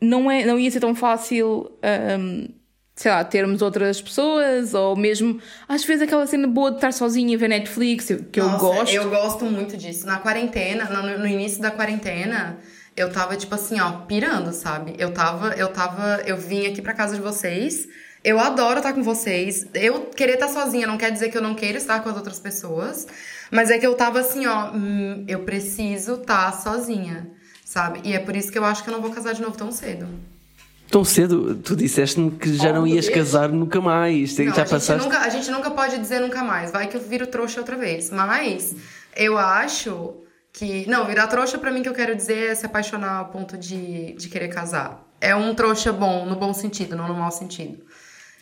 não, é, não ia ser tão fácil, um, sei lá, termos outras pessoas, ou mesmo, às vezes, aquela cena boa de estar sozinha e ver Netflix, que Nossa, eu gosto. Eu gosto muito disso. Na quarentena, no, no início da quarentena, eu tava, tipo assim, ó, pirando, sabe? Eu tava, eu tava, eu vim aqui pra casa de vocês. Eu adoro estar com vocês. Eu querer estar sozinha não quer dizer que eu não queira estar com as outras pessoas. Mas é que eu tava assim, ó, hum, eu preciso estar sozinha, sabe? E é por isso que eu acho que eu não vou casar de novo tão cedo. Tão cedo? Tu disseste-me que já oh, não ias casar nunca mais. Não, já a, passaste... gente nunca, a gente nunca pode dizer nunca mais. Vai que eu viro trouxa outra vez. Mas eu acho que. Não, virar trouxa para mim que eu quero dizer é se apaixonar ao ponto de, de querer casar. É um trouxa bom, no bom sentido, não no mau sentido.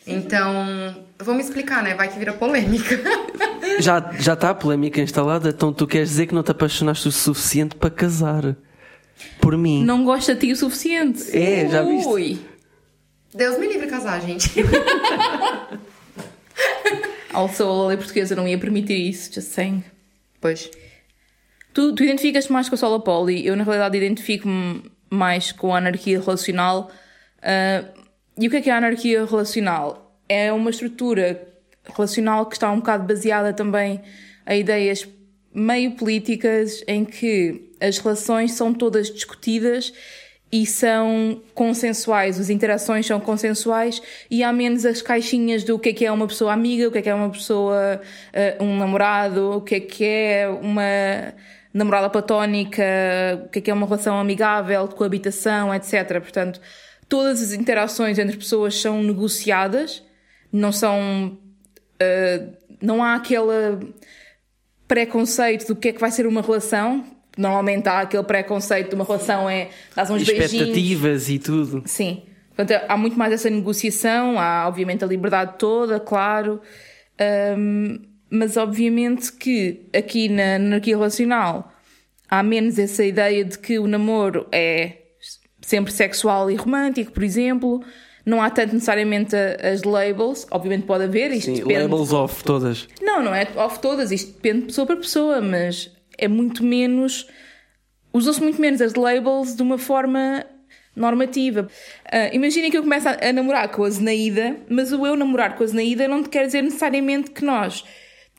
Então, vou me explicar, né? Vai que vira polêmica. <laughs> Já, já está a polêmica instalada, então tu queres dizer que não te apaixonaste o suficiente para casar? Por mim. Não gosta de ti o suficiente. É, já viste? Ui. Deus me livre casar, gente. <laughs> also, a lei portuguesa não ia permitir isso, just saying. Pois. Tu, tu identificas-te mais com a Sola Poli, eu na realidade identifico-me mais com a anarquia relacional. Uh, e o que é, que é a anarquia relacional? É uma estrutura relacional que está um bocado baseada também a ideias meio políticas em que as relações são todas discutidas e são consensuais, as interações são consensuais e há menos as caixinhas do que é que é uma pessoa amiga, o que é que é uma pessoa, uh, um namorado, o que é que é uma namorada platónica, o que é que é uma relação amigável, de coabitação, etc. Portanto, todas as interações entre pessoas são negociadas, não são. Uh, não há aquele preconceito do que é que vai ser uma relação. Normalmente há aquele preconceito de uma relação é dar uns Expectativas beijinhos. e tudo. Sim. Portanto, há muito mais essa negociação, há obviamente a liberdade toda, claro. Um, mas obviamente que aqui na anarquia relacional há menos essa ideia de que o namoro é sempre sexual e romântico, por exemplo. Não há tanto necessariamente as labels, obviamente pode haver. Isto Sim, depende... labels off todas. Não, não é off todas, isto depende de pessoa para pessoa, mas é muito menos. Usam-se muito menos as labels de uma forma normativa. Uh, Imaginem que eu começo a, a, namorar com a Zenaída, mas o eu namorar com a Zenaída não quer dizer necessariamente que nós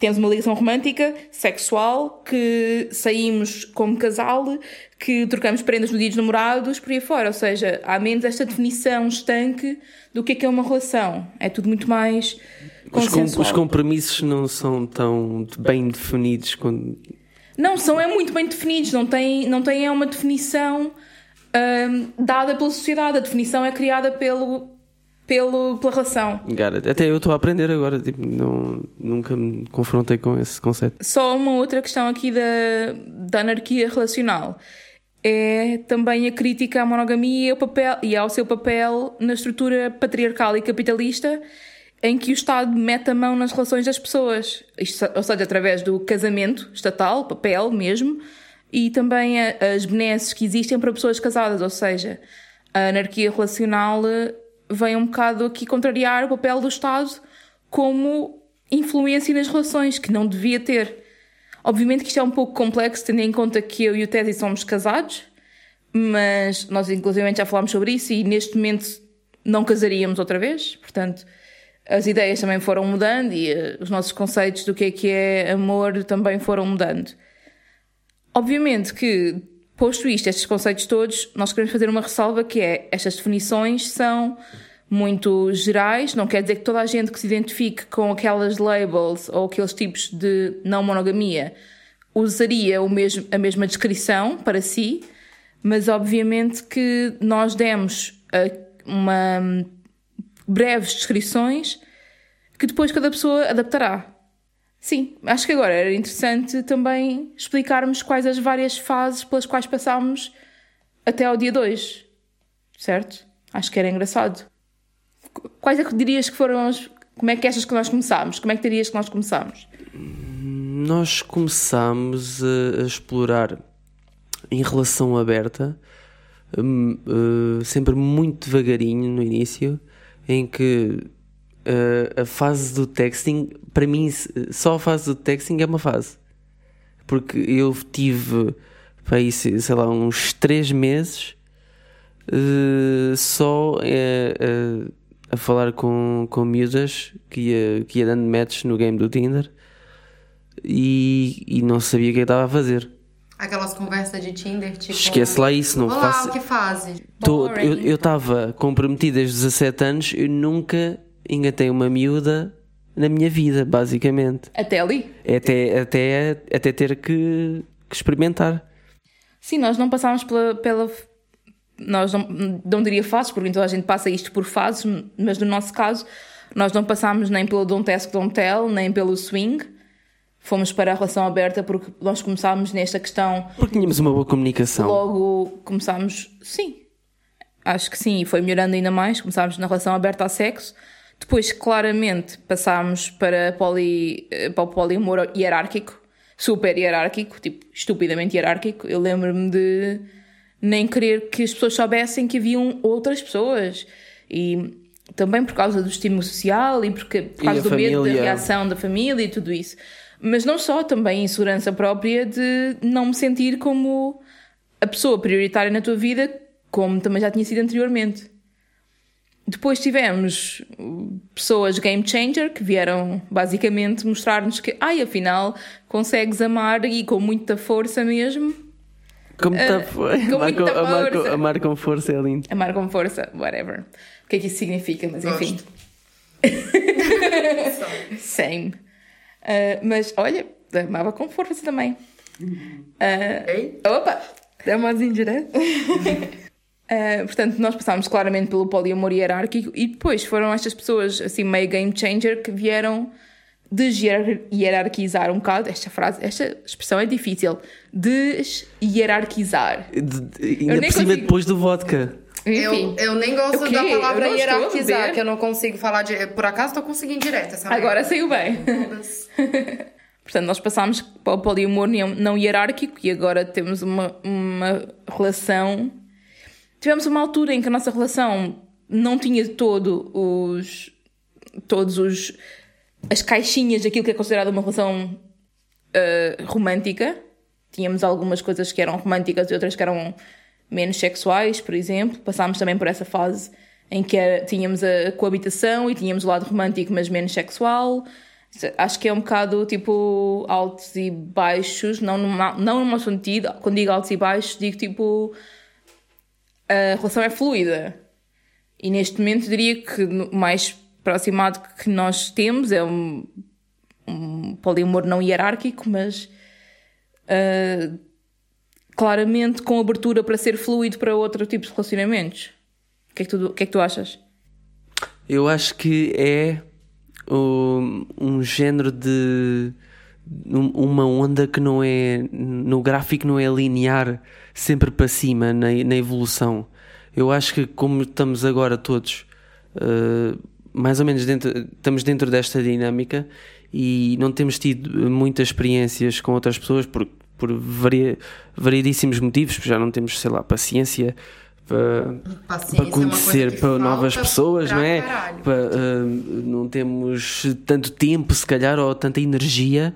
temos uma ligação romântica, sexual, que saímos como casal, que trocamos prendas no dia dos namorados, por aí fora. Ou seja, há menos esta definição estanque do que é que é uma relação. É tudo muito mais os, com, os compromissos não são tão bem definidos quando... Não, são é muito bem definidos, não tem, não tem é uma definição hum, dada pela sociedade, a definição é criada pelo, pelo, pela relação. Até eu estou a aprender agora, tipo, não, nunca me confrontei com esse conceito. Só uma outra questão aqui da, da anarquia relacional é também a crítica à monogamia e ao, papel, e ao seu papel na estrutura patriarcal e capitalista em que o Estado mete a mão nas relações das pessoas, Isto, ou seja, através do casamento estatal, papel mesmo, e também as benesses que existem para pessoas casadas, ou seja, a anarquia relacional vem um bocado aqui contrariar o papel do Estado como influência nas relações, que não devia ter. Obviamente que isto é um pouco complexo, tendo em conta que eu e o Teddy somos casados, mas nós inclusive já falámos sobre isso e neste momento não casaríamos outra vez, portanto as ideias também foram mudando e uh, os nossos conceitos do que é que é amor também foram mudando. Obviamente que Posto isto, estes conceitos todos, nós queremos fazer uma ressalva que é estas definições são muito gerais, não quer dizer que toda a gente que se identifique com aquelas labels ou aqueles tipos de não monogamia usaria o mesmo, a mesma descrição para si, mas obviamente que nós demos uma breves descrições que depois cada pessoa adaptará. Sim, acho que agora era interessante também explicarmos quais as várias fases pelas quais passámos até ao dia 2, certo? Acho que era engraçado. Quais é que dirias que foram as. Como é que achas que nós começámos? Como é que dirias que nós começámos? Nós começámos a, a explorar em relação aberta, uh, sempre muito devagarinho no início, em que uh, a fase do texting, para mim, só a fase do texting é uma fase. Porque eu tive, para isso, sei lá, uns 3 meses uh, só uh, a falar com, com miúdas que ia, que ia dando matches no game do Tinder e, e não sabia o que estava a fazer. Aquelas conversas de Tinder, tipo. Esquece lá isso, não Olá, faço. o que fazes? eu estava comprometido desde 17 anos, eu nunca engatei uma miúda na minha vida, basicamente. Até ali? Até, até, até ter que, que experimentar. Sim, nós não passámos pela. pela nós não, não diria fases, porque então a gente passa isto por fases, mas no nosso caso, nós não passámos nem pelo Don't Ask, Don't Tell, nem pelo swing. Fomos para a relação aberta porque nós começámos nesta questão. Porque tínhamos uma boa comunicação. Logo começámos, sim, acho que sim, e foi melhorando ainda mais. Começámos na relação aberta ao sexo depois, claramente, passámos para, poli, eh, para o poliamor hierárquico, super hierárquico, tipo, estupidamente hierárquico. Eu lembro-me de nem querer que as pessoas soubessem que haviam outras pessoas. E também por causa do estímulo social e porque, por causa do família. medo da reação da família e tudo isso. Mas não só, também insegurança própria de não me sentir como a pessoa prioritária na tua vida, como também já tinha sido anteriormente. Depois tivemos pessoas game changer que vieram basicamente mostrar-nos que, ai, afinal, consegues amar e com muita força mesmo. Com muita, uh, com <laughs> amar, muita com, força. amar com força é lindo. Amar com força, whatever. O que é que isso significa, mas enfim. <laughs> Same. Uh, mas olha, amava com força também. Uh, Ei? Opa! Dá umas indiretas. Uh, portanto, nós passámos claramente pelo poliamor hierárquico e depois foram estas pessoas, assim, meio game changer, que vieram deshierarquizar um bocado. Esta frase, esta expressão é difícil. Deshierarquizar. De, ainda por cima consigo... depois do vodka. Enfim. Eu, eu nem gosto da palavra estou hierarquizar, que eu não consigo falar de. Por acaso tô conseguindo direto essa Agora merda. saiu bem. <laughs> Portanto, nós passámos para o poliamor não não hierárquico e agora temos uma, uma relação. Tivemos uma altura em que a nossa relação não tinha todo os. todos os. as caixinhas daquilo que é considerado uma relação uh, romântica. Tínhamos algumas coisas que eram românticas e outras que eram menos sexuais, por exemplo. Passámos também por essa fase em que era- tínhamos a coabitação e tínhamos o lado romântico, mas menos sexual. Acho que é um bocado tipo altos e baixos, não numa, não num mau sentido. Quando digo altos e baixos, digo tipo a relação é fluida. E neste momento diria que o mais aproximado que nós temos é um, um poliamor não hierárquico, mas ah, claramente com abertura para ser fluido para outro tipo de relacionamentos. O que é que tu, que é que tu achas? Eu acho que é um, um género de. um- uma onda que não é. no gráfico não é linear sempre para cima na, na evolução. Eu acho que, como estamos agora todos uh, mais ou menos dentro, estamos dentro desta dinâmica e não temos tido muitas experiências com outras pessoas por, por variedíssimos motivos, já não temos, sei lá, paciência para Paciência para é conhecer que para novas pessoas, não é? Para, ah, não temos tanto tempo, se calhar, ou tanta energia.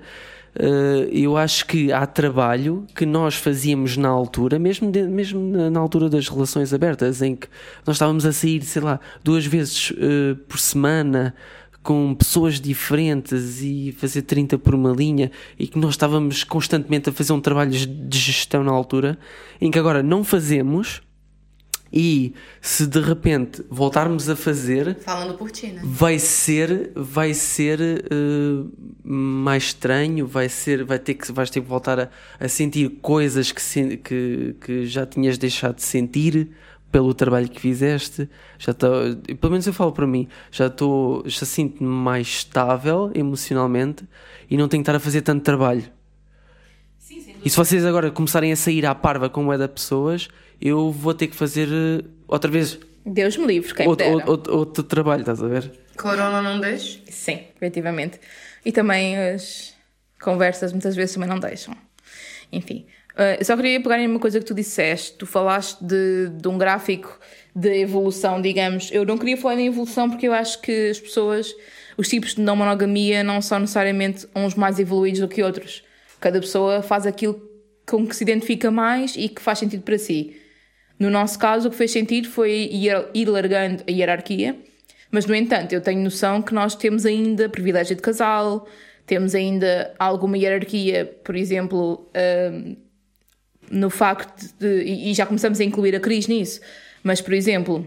Ah, eu acho que há trabalho que nós fazíamos na altura, mesmo, de- mesmo na, altura das relações abertas, em que nós estávamos a sair, sei lá, duas vezes ah, por semana com pessoas diferentes e fazer 30 por uma linha e que nós estávamos constantemente a fazer um trabalho de gestão na altura, em que agora não fazemos e se de repente voltarmos a fazer, Falando por ti, né? vai ser, vai ser eh, mais estranho, vai ser, vai ter que, vais ter que voltar a, a sentir coisas que, sen- que, que já tinhas deixado de sentir pelo trabalho que fizeste. Já tô, pelo menos eu falo para mim, já estou, já sinto-me mais estável emocionalmente e não tenho que estar a fazer tanto trabalho. E se vocês agora começarem a sair à parva com é da pessoas, eu vou ter que fazer eh, outra vez Deus me livre, quem outro, dera. outro, outro trabalho, estás a ver? Corona não deixa? Sim, efetivamente. E também as conversas muitas vezes também não deixam. Enfim. eu só queria pegar em uma coisa que tu disseste. Tu falaste de, de um gráfico de evolução, digamos. Eu não queria falar em evolução porque eu acho que as pessoas, os tipos de não monogamia não são necessariamente uns mais evoluídos do que outros. Cada pessoa faz aquilo com que se identifica mais e que faz sentido para si. No nosso caso, o que fez sentido foi ir, largando a hierarquia, mas, no entanto, eu tenho noção que nós temos ainda privilégio de casal, temos ainda alguma hierarquia, por exemplo, hum, no facto de. E já começamos a incluir a Cris nisso, mas, por exemplo,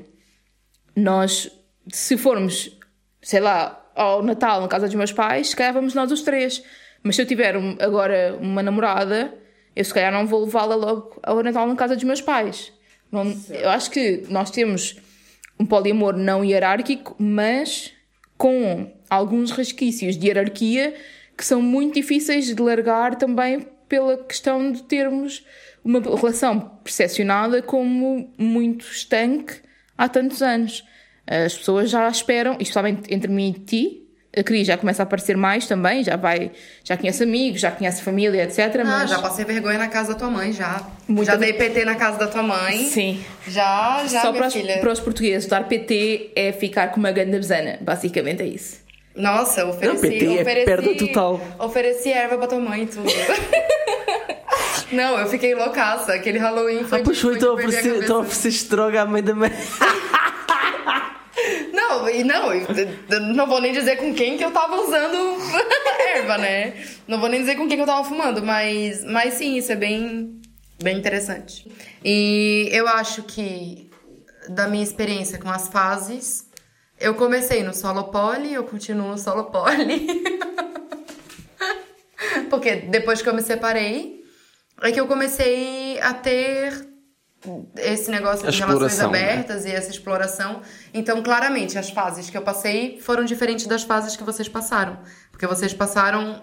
nós, se formos, sei lá, ao Natal na casa dos meus pais, se calhar vamos nós os três. Mas se eu tiver um- agora uma namorada, eu se calhar não vou levá-la logo ao Natal na casa dos meus pais. Não- eu acho que nós temos um poliamor não hierárquico, mas com alguns resquícios de hierarquia que são muito difíceis de largar também pela questão de termos uma relação percepcionada como muito estanque há tantos anos. As pessoas já esperam, especialmente entre mim e ti, a Cris já começa a aparecer mais também, já vai, já conhece amigos, já conhece família, etc. Ah, mas já passei vergonha na casa da tua mãe, já. Muita Já dei PT na casa da tua mãe. sim. Já, já, Só minha para os, para os portugueses, dar PT é ficar com uma ganda besana. Basicamente é isso. Nossa, ofereci... Não, PT é ofereci, perda total. Ofereci erva pra tua mãe e tudo. <laughs> Não, eu fiquei loucaça. Aquele Halloween foi Ah, pois de- foi, foi de estão a mãe da mãe. <laughs> Não, e não, não vou nem dizer com quem que eu tava usando <laughs> erva, né? Não vou nem dizer com quem que eu tava fumando, mas, mas sim, isso é bem, bem interessante. E eu acho que, da minha experiência com as fases, eu comecei no solo poly, eu continuo no solo poly. <laughs> Porque depois que eu me separei, é que eu comecei a ter esse negócio de relações né? abertas e essa exploração. Então, claramente, as fases que eu passei foram diferentes das fases que vocês passaram. Porque vocês passaram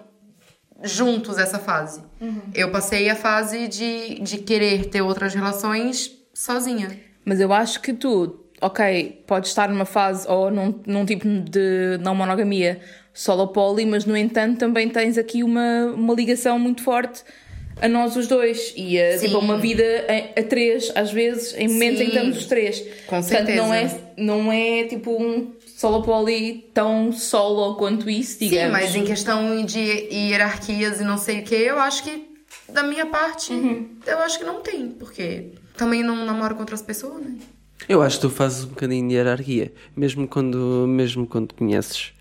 juntos essa fase. Eu passei a fase de, de querer ter outras relações sozinha. Mas eu acho que tu, ok, podes estar numa fase ou num, num tipo de não monogamia solo poli, mas no entanto também tens aqui uma, uma ligação muito forte a nós os dois e a, tipo, uma vida a, a, três, às vezes, em momentos Sim. em que estamos os três. Com Portanto, certeza. não é, não é tipo um solo poli tão solo quanto isso, digamos. Sim, mas em questão de hierarquias e não sei o que, eu acho que da minha parte, uhum. eu acho que não tem, porque também não namoro com outras pessoas, né? Eu acho que tu fazes um bocadinho de hierarquia, mesmo quando, mesmo quando conheces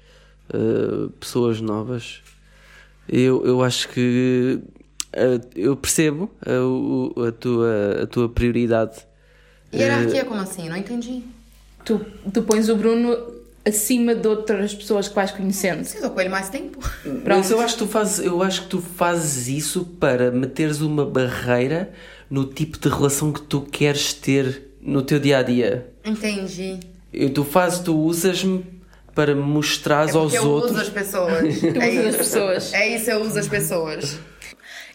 uh, pessoas novas. Eu, eu acho que eu percebo a, a, tua, a tua prioridade. Hierarquia, uh, como assim? Não entendi. Tu, tu pões o Bruno acima de outras pessoas que vais conhecendo. Sim, estou com ele mais tempo. Mas eu acho, que tu fazes, eu acho que tu fazes isso para meteres uma barreira no tipo de relação que tu queres ter no teu dia a dia. Entendi. Eu, tu fazes, tu usas-me para mostrar é aos eu outros. Eu uso as pessoas. <laughs> tu é usas as pessoas. É isso, eu uso as pessoas.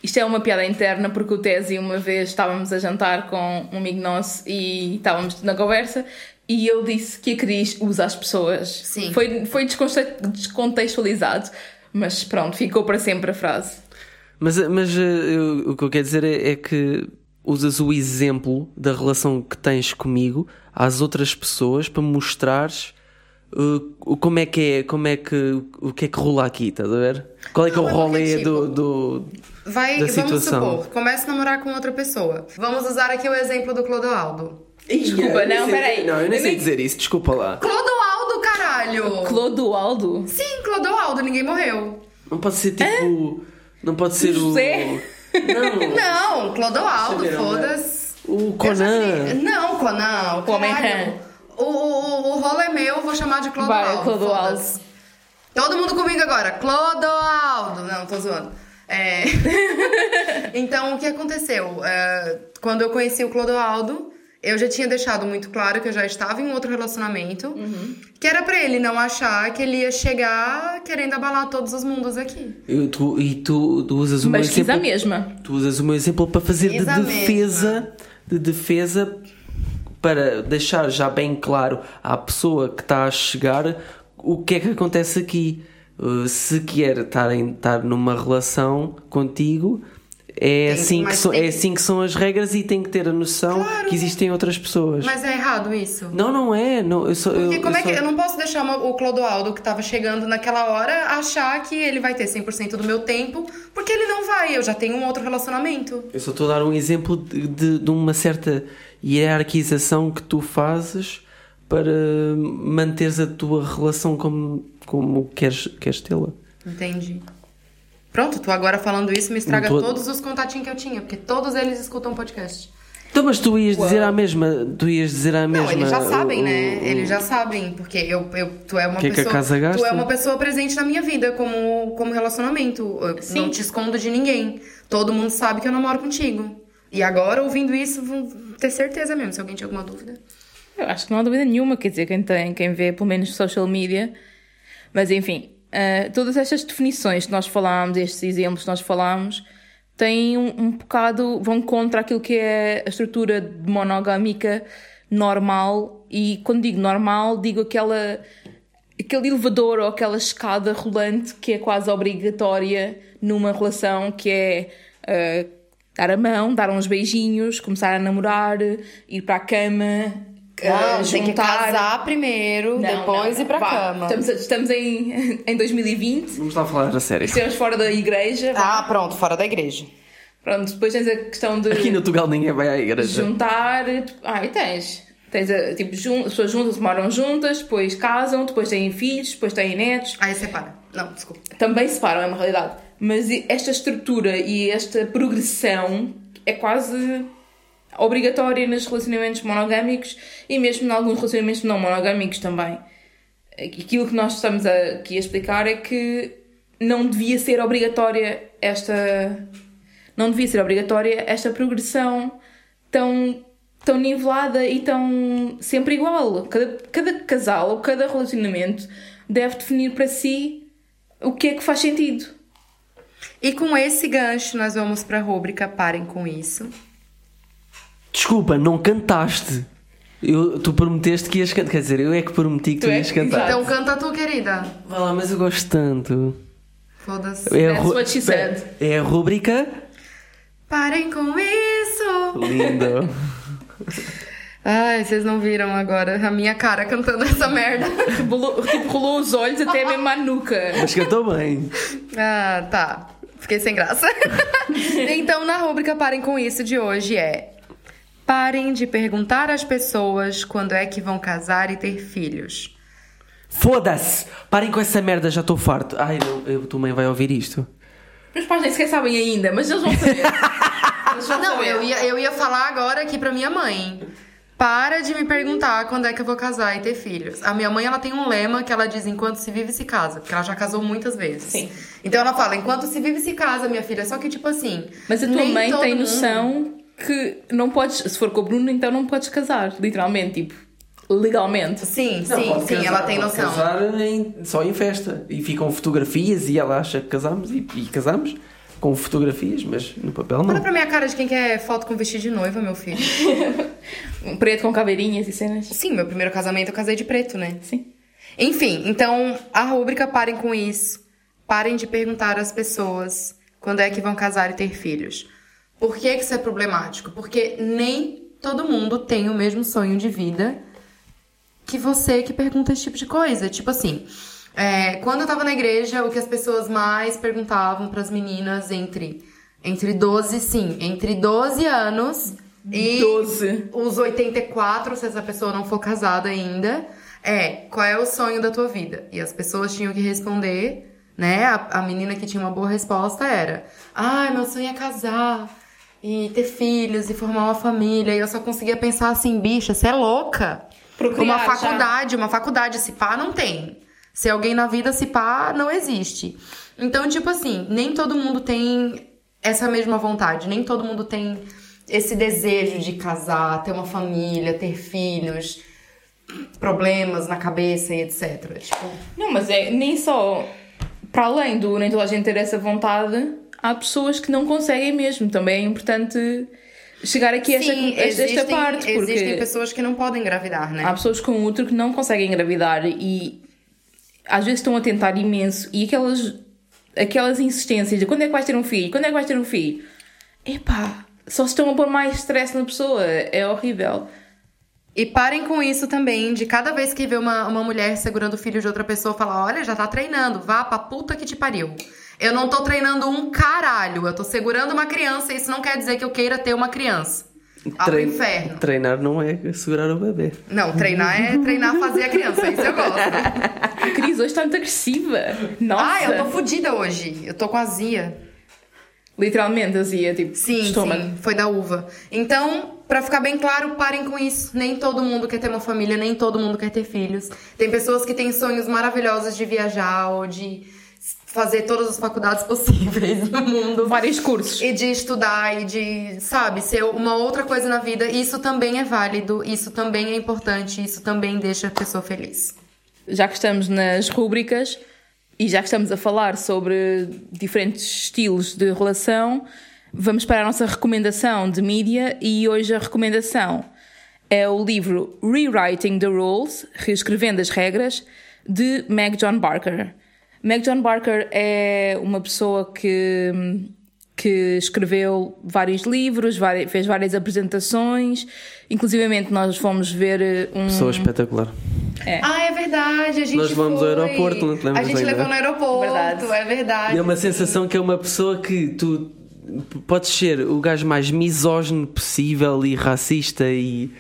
Isto é uma piada interna porque o Tese uma vez estávamos a jantar com um amigo nosso e estávamos na conversa e ele disse que a Cris usa as pessoas. Sim. Foi, foi descontextualizado, mas pronto, ficou para sempre a frase. Mas, mas eh, eu, o que eu quero dizer é, é, que usas o exemplo da relação que tens comigo às outras pessoas para mostrares uh, como é que é, como é que, o que é que rola aqui, estás a ver? Qual é que é o rolê tipo, do, do, vai, da situação? Vamos supor, começa a namorar com outra pessoa. Vamos usar aqui o exemplo do Clodoaldo. Desculpa, não, peraí. Não, eu nem sei dizer isso, desculpa lá. Clodoaldo, caralho! Clodoaldo? Sim, Clodoaldo, ninguém morreu. Não pode ser tipo. Não pode ser José? o. Não, não Clodoaldo, foda-se. O Conan. Não, Conan, o Homem o, o, o rolo é meu, vou chamar de Clodoaldo. Vai, Clodoaldo. Todo mundo comigo agora. Clodoaldo. Não, tô zoando. É... <laughs> então, o que aconteceu? É, quando eu conheci o Clodoaldo, eu já tinha deixado muito claro que eu já estava em um outro relacionamento, uhum. que era para ele não achar que ele ia chegar querendo abalar todos os mundos aqui. E tu, e tu, tu usas o Mas meu exemplo. a mesma. Tu usas o meu exemplo para fazer de defesa, de defesa para deixar já bem claro à pessoa que está a chegar o que é que acontece aqui. Uh, se quer estar, em, estar numa relação contigo, é assim, que so, é assim que são as regras e tem que ter a noção claro. que existem outras pessoas. Mas é errado isso? Não, não é. Não, eu só, Porque eu, como eu é que. Eu não posso deixar o Clodoaldo que estava chegando naquela hora achar que ele vai ter 100% do meu tempo, porque ele não vai. Eu já tenho um outro relacionamento. Eu só estou a dar um exemplo de, de, de uma certa hierarquização que tu fazes para manteres a tua relação como, como queres, queres tê-la. Entendi. Pronto, tu agora falando isso me estraga tô... todos os contatinhos que eu tinha, porque todos eles escutam podcast. Então, mas tu ias Uou. dizer a mesma, tu ias dizer a mesma. Não, eles já sabem, o, né? O, eles já sabem, porque eu, eu tu é uma que pessoa, que a casa gasta? tu é uma pessoa presente na minha vida como como relacionamento. Eu Sim. não te escondo de ninguém. Todo mundo sabe que eu namoro contigo. E agora ouvindo isso, ter certeza mesmo, se alguém tiver alguma dúvida. Eu acho que não há dúvida nenhuma, quer dizer, quem tem, quem vê pelo menos social media. Mas enfim, Uh, todas estas definições que nós falámos, estes exemplos que nós falámos, têm um, um bocado, vão contra aquilo que é a estrutura monogâmica normal. E quando digo normal, digo aquela, aquele elevador ou aquela escada rolante que é quase obrigatória numa relação, que é uh, dar a mão, dar uns beijinhos, começar a namorar, ir para a cama, não, juntar... tem que casar primeiro, não, depois não, ir pra Vá. cama. Estamos, estamos em, <laughs> em 2020. Vamos lá falar a sério. Estamos fora da igreja. Ah, pronto, fora da igreja. Pronto, depois tens a questão de. Aqui no Tugal ninguém vai à igreja. Juntar. Ah, e tens. Tens a, tipo, jun... as pessoas juntas moram juntas, depois casam, depois têm filhos, depois têm netos. Aí separa. Não, desculpa. Também separam, é uma realidade. Mas esta estrutura e esta progressão é quase obrigatória nos relacionamentos monogâmicos e mesmo em alguns relacionamentos não monogâmicos também. Aquilo que nós estamos aqui a explicar é que não devia ser obrigatória esta não devia ser obrigatória esta progressão tão tão nivelada e tão sempre igual. Cada, cada casal ou cada relacionamento deve definir para si o que é que faz sentido. E com esse gancho nós vamos para a rúbrica Parem com isso. Desculpa, não cantaste. Eu, tu prometeste que ias cantar. Quer dizer, eu é que prometi que tu, Tu é ias que- cantar. Então canta tu, querida. Vai lá, mas eu gosto tanto. Foda-se. É a That's what she said. É a rúbrica. Parem com isso! Lindo. <laughs> Ai, vocês não viram agora a minha cara cantando essa merda. <laughs> Tipo, rolou os olhos até mesmo à nuca. Mas cantou bem. Ah, tá. Fiquei sem graça. <laughs> então, na rúbrica Parem com Isso de hoje é: Parem de perguntar às pessoas quando é que vão casar e ter filhos. Foda-se! Parem com essa merda, já estou farto. Ai, não, eu, tua mãe vai ouvir isto. Meus pais nem sequer sabem ainda, mas eles vão saber. <laughs> Eles vão Não, saber. eu ia, eu ia falar agora aqui pra minha mãe. Para de me perguntar quando é que eu vou casar e ter filhos. A minha mãe, ela tem um lema que ela diz enquanto se vive se casa, porque ela já casou muitas vezes. Sim. Então ela fala, enquanto se vive se casa, minha filha. Só que tipo assim, Mas a tua mãe tem mundo- noção que não podes, se for com o Bruno, então não podes casar, literalmente, tipo, legalmente. Sim, Não, sim, sim, casar- ela tem noção. Casar em- só em festa. E ficam fotografias e ela acha que casamos e, e casamos com fotografias, mas no papel Olha não. pra minha cara de quem quer foto com vestido de noiva, meu filho. Um <laughs> preto com caveirinhas e cenas. Sim, meu primeiro casamento eu casei de preto, né? Sim. Enfim, então a rúbrica parem com isso. Parem de perguntar às pessoas quando é que vão casar e ter filhos. Por que, que isso é problemático? Porque nem todo mundo tem o mesmo sonho de vida que você que pergunta esse tipo de coisa. Tipo assim, é, quando eu tava na igreja, o que as pessoas mais perguntavam pras meninas entre, entre 12, sim, entre 12 anos e 12. os 84, se essa pessoa não for casada ainda, é qual é o sonho da tua vida? E as pessoas tinham que responder, né? A, a menina que tinha uma boa resposta era: Ai, meu sonho é casar e ter filhos e formar uma família. E eu só conseguia pensar assim, bicha, você é louca. Procriar uma já. faculdade, uma faculdade, se pá, não tem. Se alguém na vida se pá, não existe. Então, tipo assim, nem todo mundo tem essa mesma vontade, nem todo mundo tem esse desejo de casar, ter uma família, ter filhos, problemas na cabeça e etc. Tipo, Não, mas é nem só para além do nem toda a gente ter essa vontade, há pessoas que não conseguem mesmo. Também é importante chegar aqui a esta, a esta existem, parte, porque existem pessoas que não podem engravidar, né? há pessoas com útero que não conseguem engravidar e às vezes estão a tentar imenso e aquelas, aquelas insistências de quando é que vais ter um filho? Quando é que vais ter um filho? Epá, só estão a pôr mais stress na pessoa, é horrível. E parem com isso também, de cada vez que vê uma, uma mulher segurando o filho de outra pessoa, falar: olha, já tá treinando, vá pra puta que te pariu. Eu não tô treinando um caralho, eu tô segurando uma criança, e isso não quer dizer que eu queira ter uma criança. Ao Trein- inferno. Treinar não é segurar o bebê. Não, treinar é treinar fazer a criança, isso eu gosto. A Cris hoje está muito agressiva. Nossa! Ah, eu tô fodida hoje, eu tô com azia. Literalmente azia, tipo, Sim, estômago. sim, foi da uva. Então, pra ficar bem claro, parem com isso. Nem todo mundo quer ter uma família, nem todo mundo quer ter filhos. Tem pessoas que têm sonhos maravilhosos de viajar ou de fazer todas as faculdades <laughs> possíveis no mundo. Vários cursos. E de estudar e de, sabe, ser uma outra coisa na vida. Isso também é válido, isso também é importante, isso também deixa a pessoa feliz. Já que estamos nas rúbricas e já que estamos a falar sobre diferentes estilos de relação, vamos para a nossa recomendação de mídia e hoje a recomendação é o livro Rewriting the Rules, Reescrevendo as Regras, de Meg John Barker. Meg John Barker é uma pessoa que, que escreveu vários livros, fez várias apresentações, inclusivamente nós fomos ver eh, um... Pessoa espetacular. Ah, é verdade, a gente Nós levamos ao foi. aeroporto, não te lembras A gente ainda? levou no aeroporto, Verdade. é verdade. E é uma sensação que é uma pessoa que tu podes ser o gajo mais misógino possível e racista e,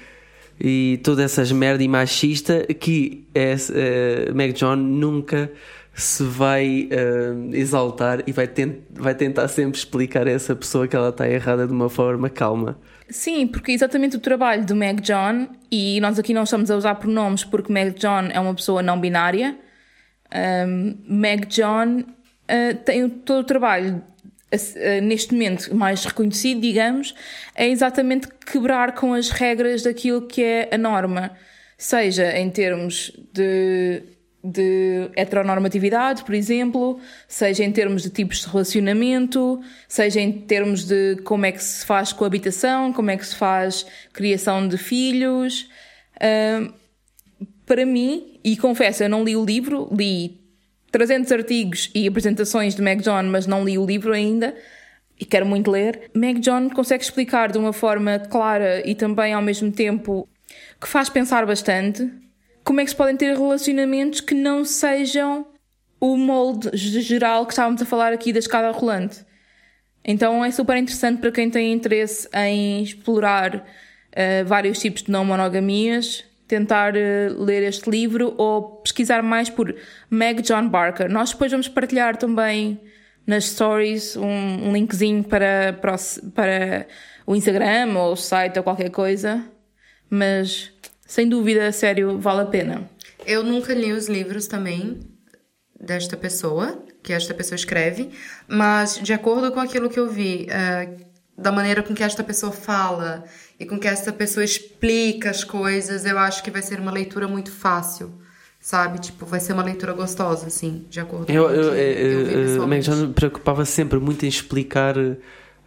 e todas essas merda e machista que é, Meg John nunca se vai eh, exaltar e vai, tent, vai tentar sempre explicar a essa pessoa que ela está errada de uma forma calma. Sim, porque é exatamente o trabalho do Meg John, e nós aqui não estamos a usar pronomes porque Meg John é uma pessoa não binária. Um, Meg John uh, tem todo o trabalho uh, neste momento mais reconhecido, digamos, é exatamente quebrar com as regras daquilo que é a norma, seja em termos de de heteronormatividade, por exemplo, seja em termos de tipos de relacionamento, seja em termos de como é que se faz coabitação, como é que se faz criação de filhos. Uh, para mim, e confesso, eu não li o livro, li 300 artigos e apresentações de Meg John, mas não li o livro ainda e quero muito ler. Meg John consegue explicar de uma forma clara e também ao mesmo tempo que faz pensar bastante como é que se podem ter relacionamentos que não sejam o molde geral que estávamos a falar aqui da escada rolante. Então é super interessante para quem tem interesse em explorar uh, vários tipos de não monogamias, tentar uh, ler este livro ou pesquisar mais por Meg John Barker. Nós depois vamos partilhar também nas stories um, linkzinho para, para, o, para o Instagram ou o site ou qualquer coisa, mas sem dúvida, sério, vale a pena. Eu nunca li os livros também desta pessoa, que esta pessoa escreve, mas de acordo com aquilo que eu vi, uh, da maneira com que esta pessoa fala e com que esta pessoa explica as coisas, eu acho que vai ser uma leitura muito fácil. Sabe? Tipo, vai ser uma leitura gostosa, assim, de acordo eu, com eu, o que eu, eu vi eu, eu já me preocupava sempre muito em explicar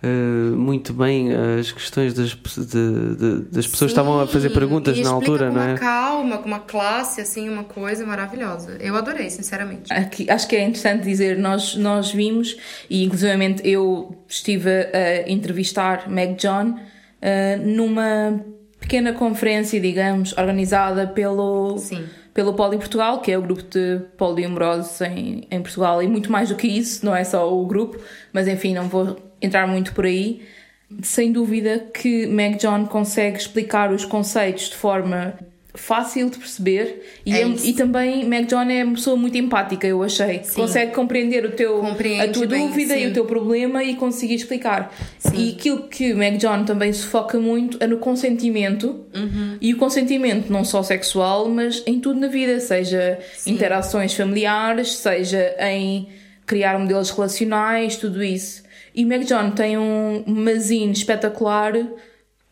uh, muito bem as questões das, de, de, das pessoas que estavam a fazer perguntas na altura, com não uma é? calma, com uma classe, assim, uma coisa maravilhosa. Eu adorei, sinceramente. Aqui, acho que é interessante dizer, nós, nós vimos, e inclusivamente eu estive a entrevistar Meg John uh, numa pequena conferência, digamos, organizada pelo. Sim pelo Poli Portugal, que é o grupo de poliamorosos em, em Portugal, e muito mais do que isso, não é só o grupo, mas enfim, não vou entrar muito por aí. Sem dúvida que Meg John consegue explicar os conceitos de forma fácil de perceber e, É é- e também Meg John é uma pessoa muito empática, eu achei. Consegue compreender o teu, Compreende a tua bem, dúvida e sim. o teu problema e conseguir explicar. E aquilo que Meg John também se foca muito é no consentimento Uhum. e o consentimento não só sexual, mas em tudo na vida, seja interações familiares, seja em criar modelos relacionais, tudo isso. E Meg John tem um magazine espetacular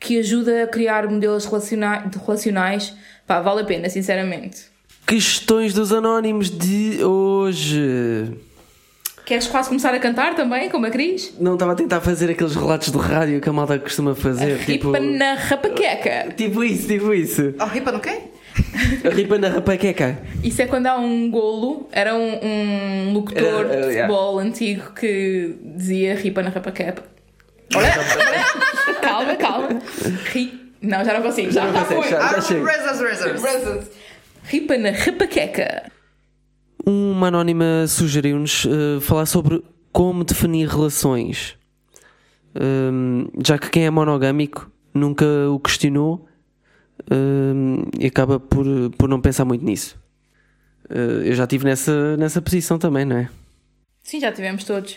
que ajuda a criar modelos relaciona- relacionais. Pá, vale a pena, sinceramente. Questões dos anónimos de hoje. Queres quase começar a cantar também, como a Cris? Não estava a tentar fazer aqueles relatos do rádio que a malta costuma fazer. tipo, Ripa na rapaqueca. tipo isso, tipo isso. Oh, ripa no quê? A <laughs> ripa na rapaqueca. Isso é quando há um golo. Era um, um locutor de yeah. futebol antigo que dizia ripa na rapaqueca. Olha, <laughs> calma, calma. Ri... Não, já não consigo. Já, não já consegue, foi. já. Ah, chega. Razors, razors. Ripa na rapaqueca. Uma anónima sugeriu-nos eh, falar sobre como definir relações. Hum, já que quem é monogâmico nunca o questionou hum, e acaba por, por não pensar muito nisso. Eh, eu já estive nessa, nessa posição também, não é? Sim, já tivemos todos.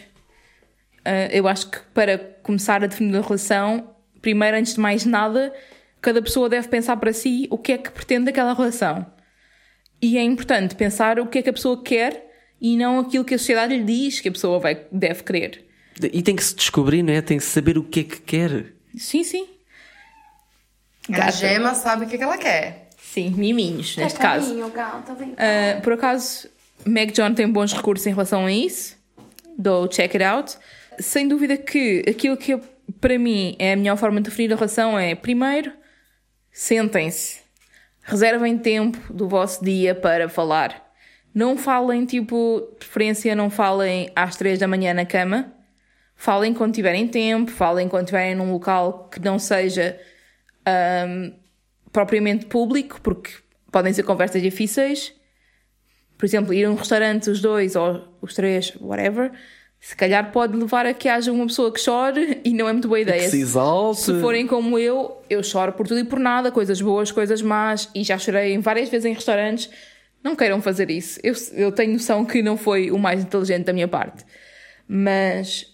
Ah, eu acho que para começar a definir a relação, primeiro, antes de mais nada, cada pessoa deve pensar para si o que é que pretende daquela relação. E é importante pensar o que é que a pessoa quer e não aquilo que a sociedade lhe diz que a pessoa vai, deve querer. E tem que se descobrir, não é? Tem que saber o que é que quer. Sim, sim. A Gata. gema sabe o que, que ela quer. Sim, miminhos, neste caso. Uh, por acaso, Meg John tem bons recursos em relação a isso. Do check it out. Sem dúvida que aquilo que eu- para mim é a melhor forma de definir a relação é, primeiro, sentem-se. Reservem tempo do vosso dia para falar. Não falem, tipo, de preferência, não falem às três da manhã na cama. Falem quando tiverem tempo, falem quando estiverem num local que não seja ahm, propriamente público, porque podem ser conversas difíceis. Por exemplo, ir a um restaurante os dois ou os três, whatever, se calhar pode levar a que haja uma pessoa que chore e não é muito boa ideia. Que se exalte. Se forem como eu, eu choro por tudo e por nada, coisas boas, coisas más, e já chorei várias vezes em restaurantes. Não queiram fazer isso. Eu, eu tenho noção que não foi o mais inteligente da minha parte. Mas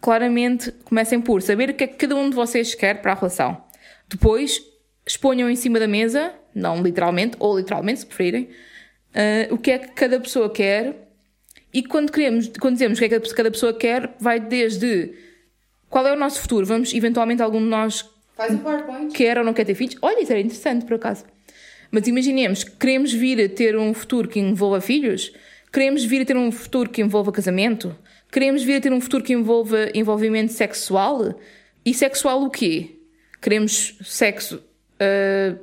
claramente comecem por saber o que é que cada um de vocês quer para a relação. Depois exponham em cima da mesa, não literalmente, ou literalmente, se preferirem, ah, o que é que cada pessoa quer. E quando, queremos, quando dizemos o que é que cada pessoa quer, vai desde qual é o nosso futuro. Vamos, eventualmente, algum de nós Faz o PowerPoint. quer ou não quer ter filhos. Olha, isso era interessante, por acaso. Mas imaginemos, queremos vir a ter um futuro que envolva filhos? Queremos vir a ter um futuro que envolva casamento? Queremos vir a ter um futuro que envolva envolvimento sexual? E sexual o quê? Queremos sexo ah,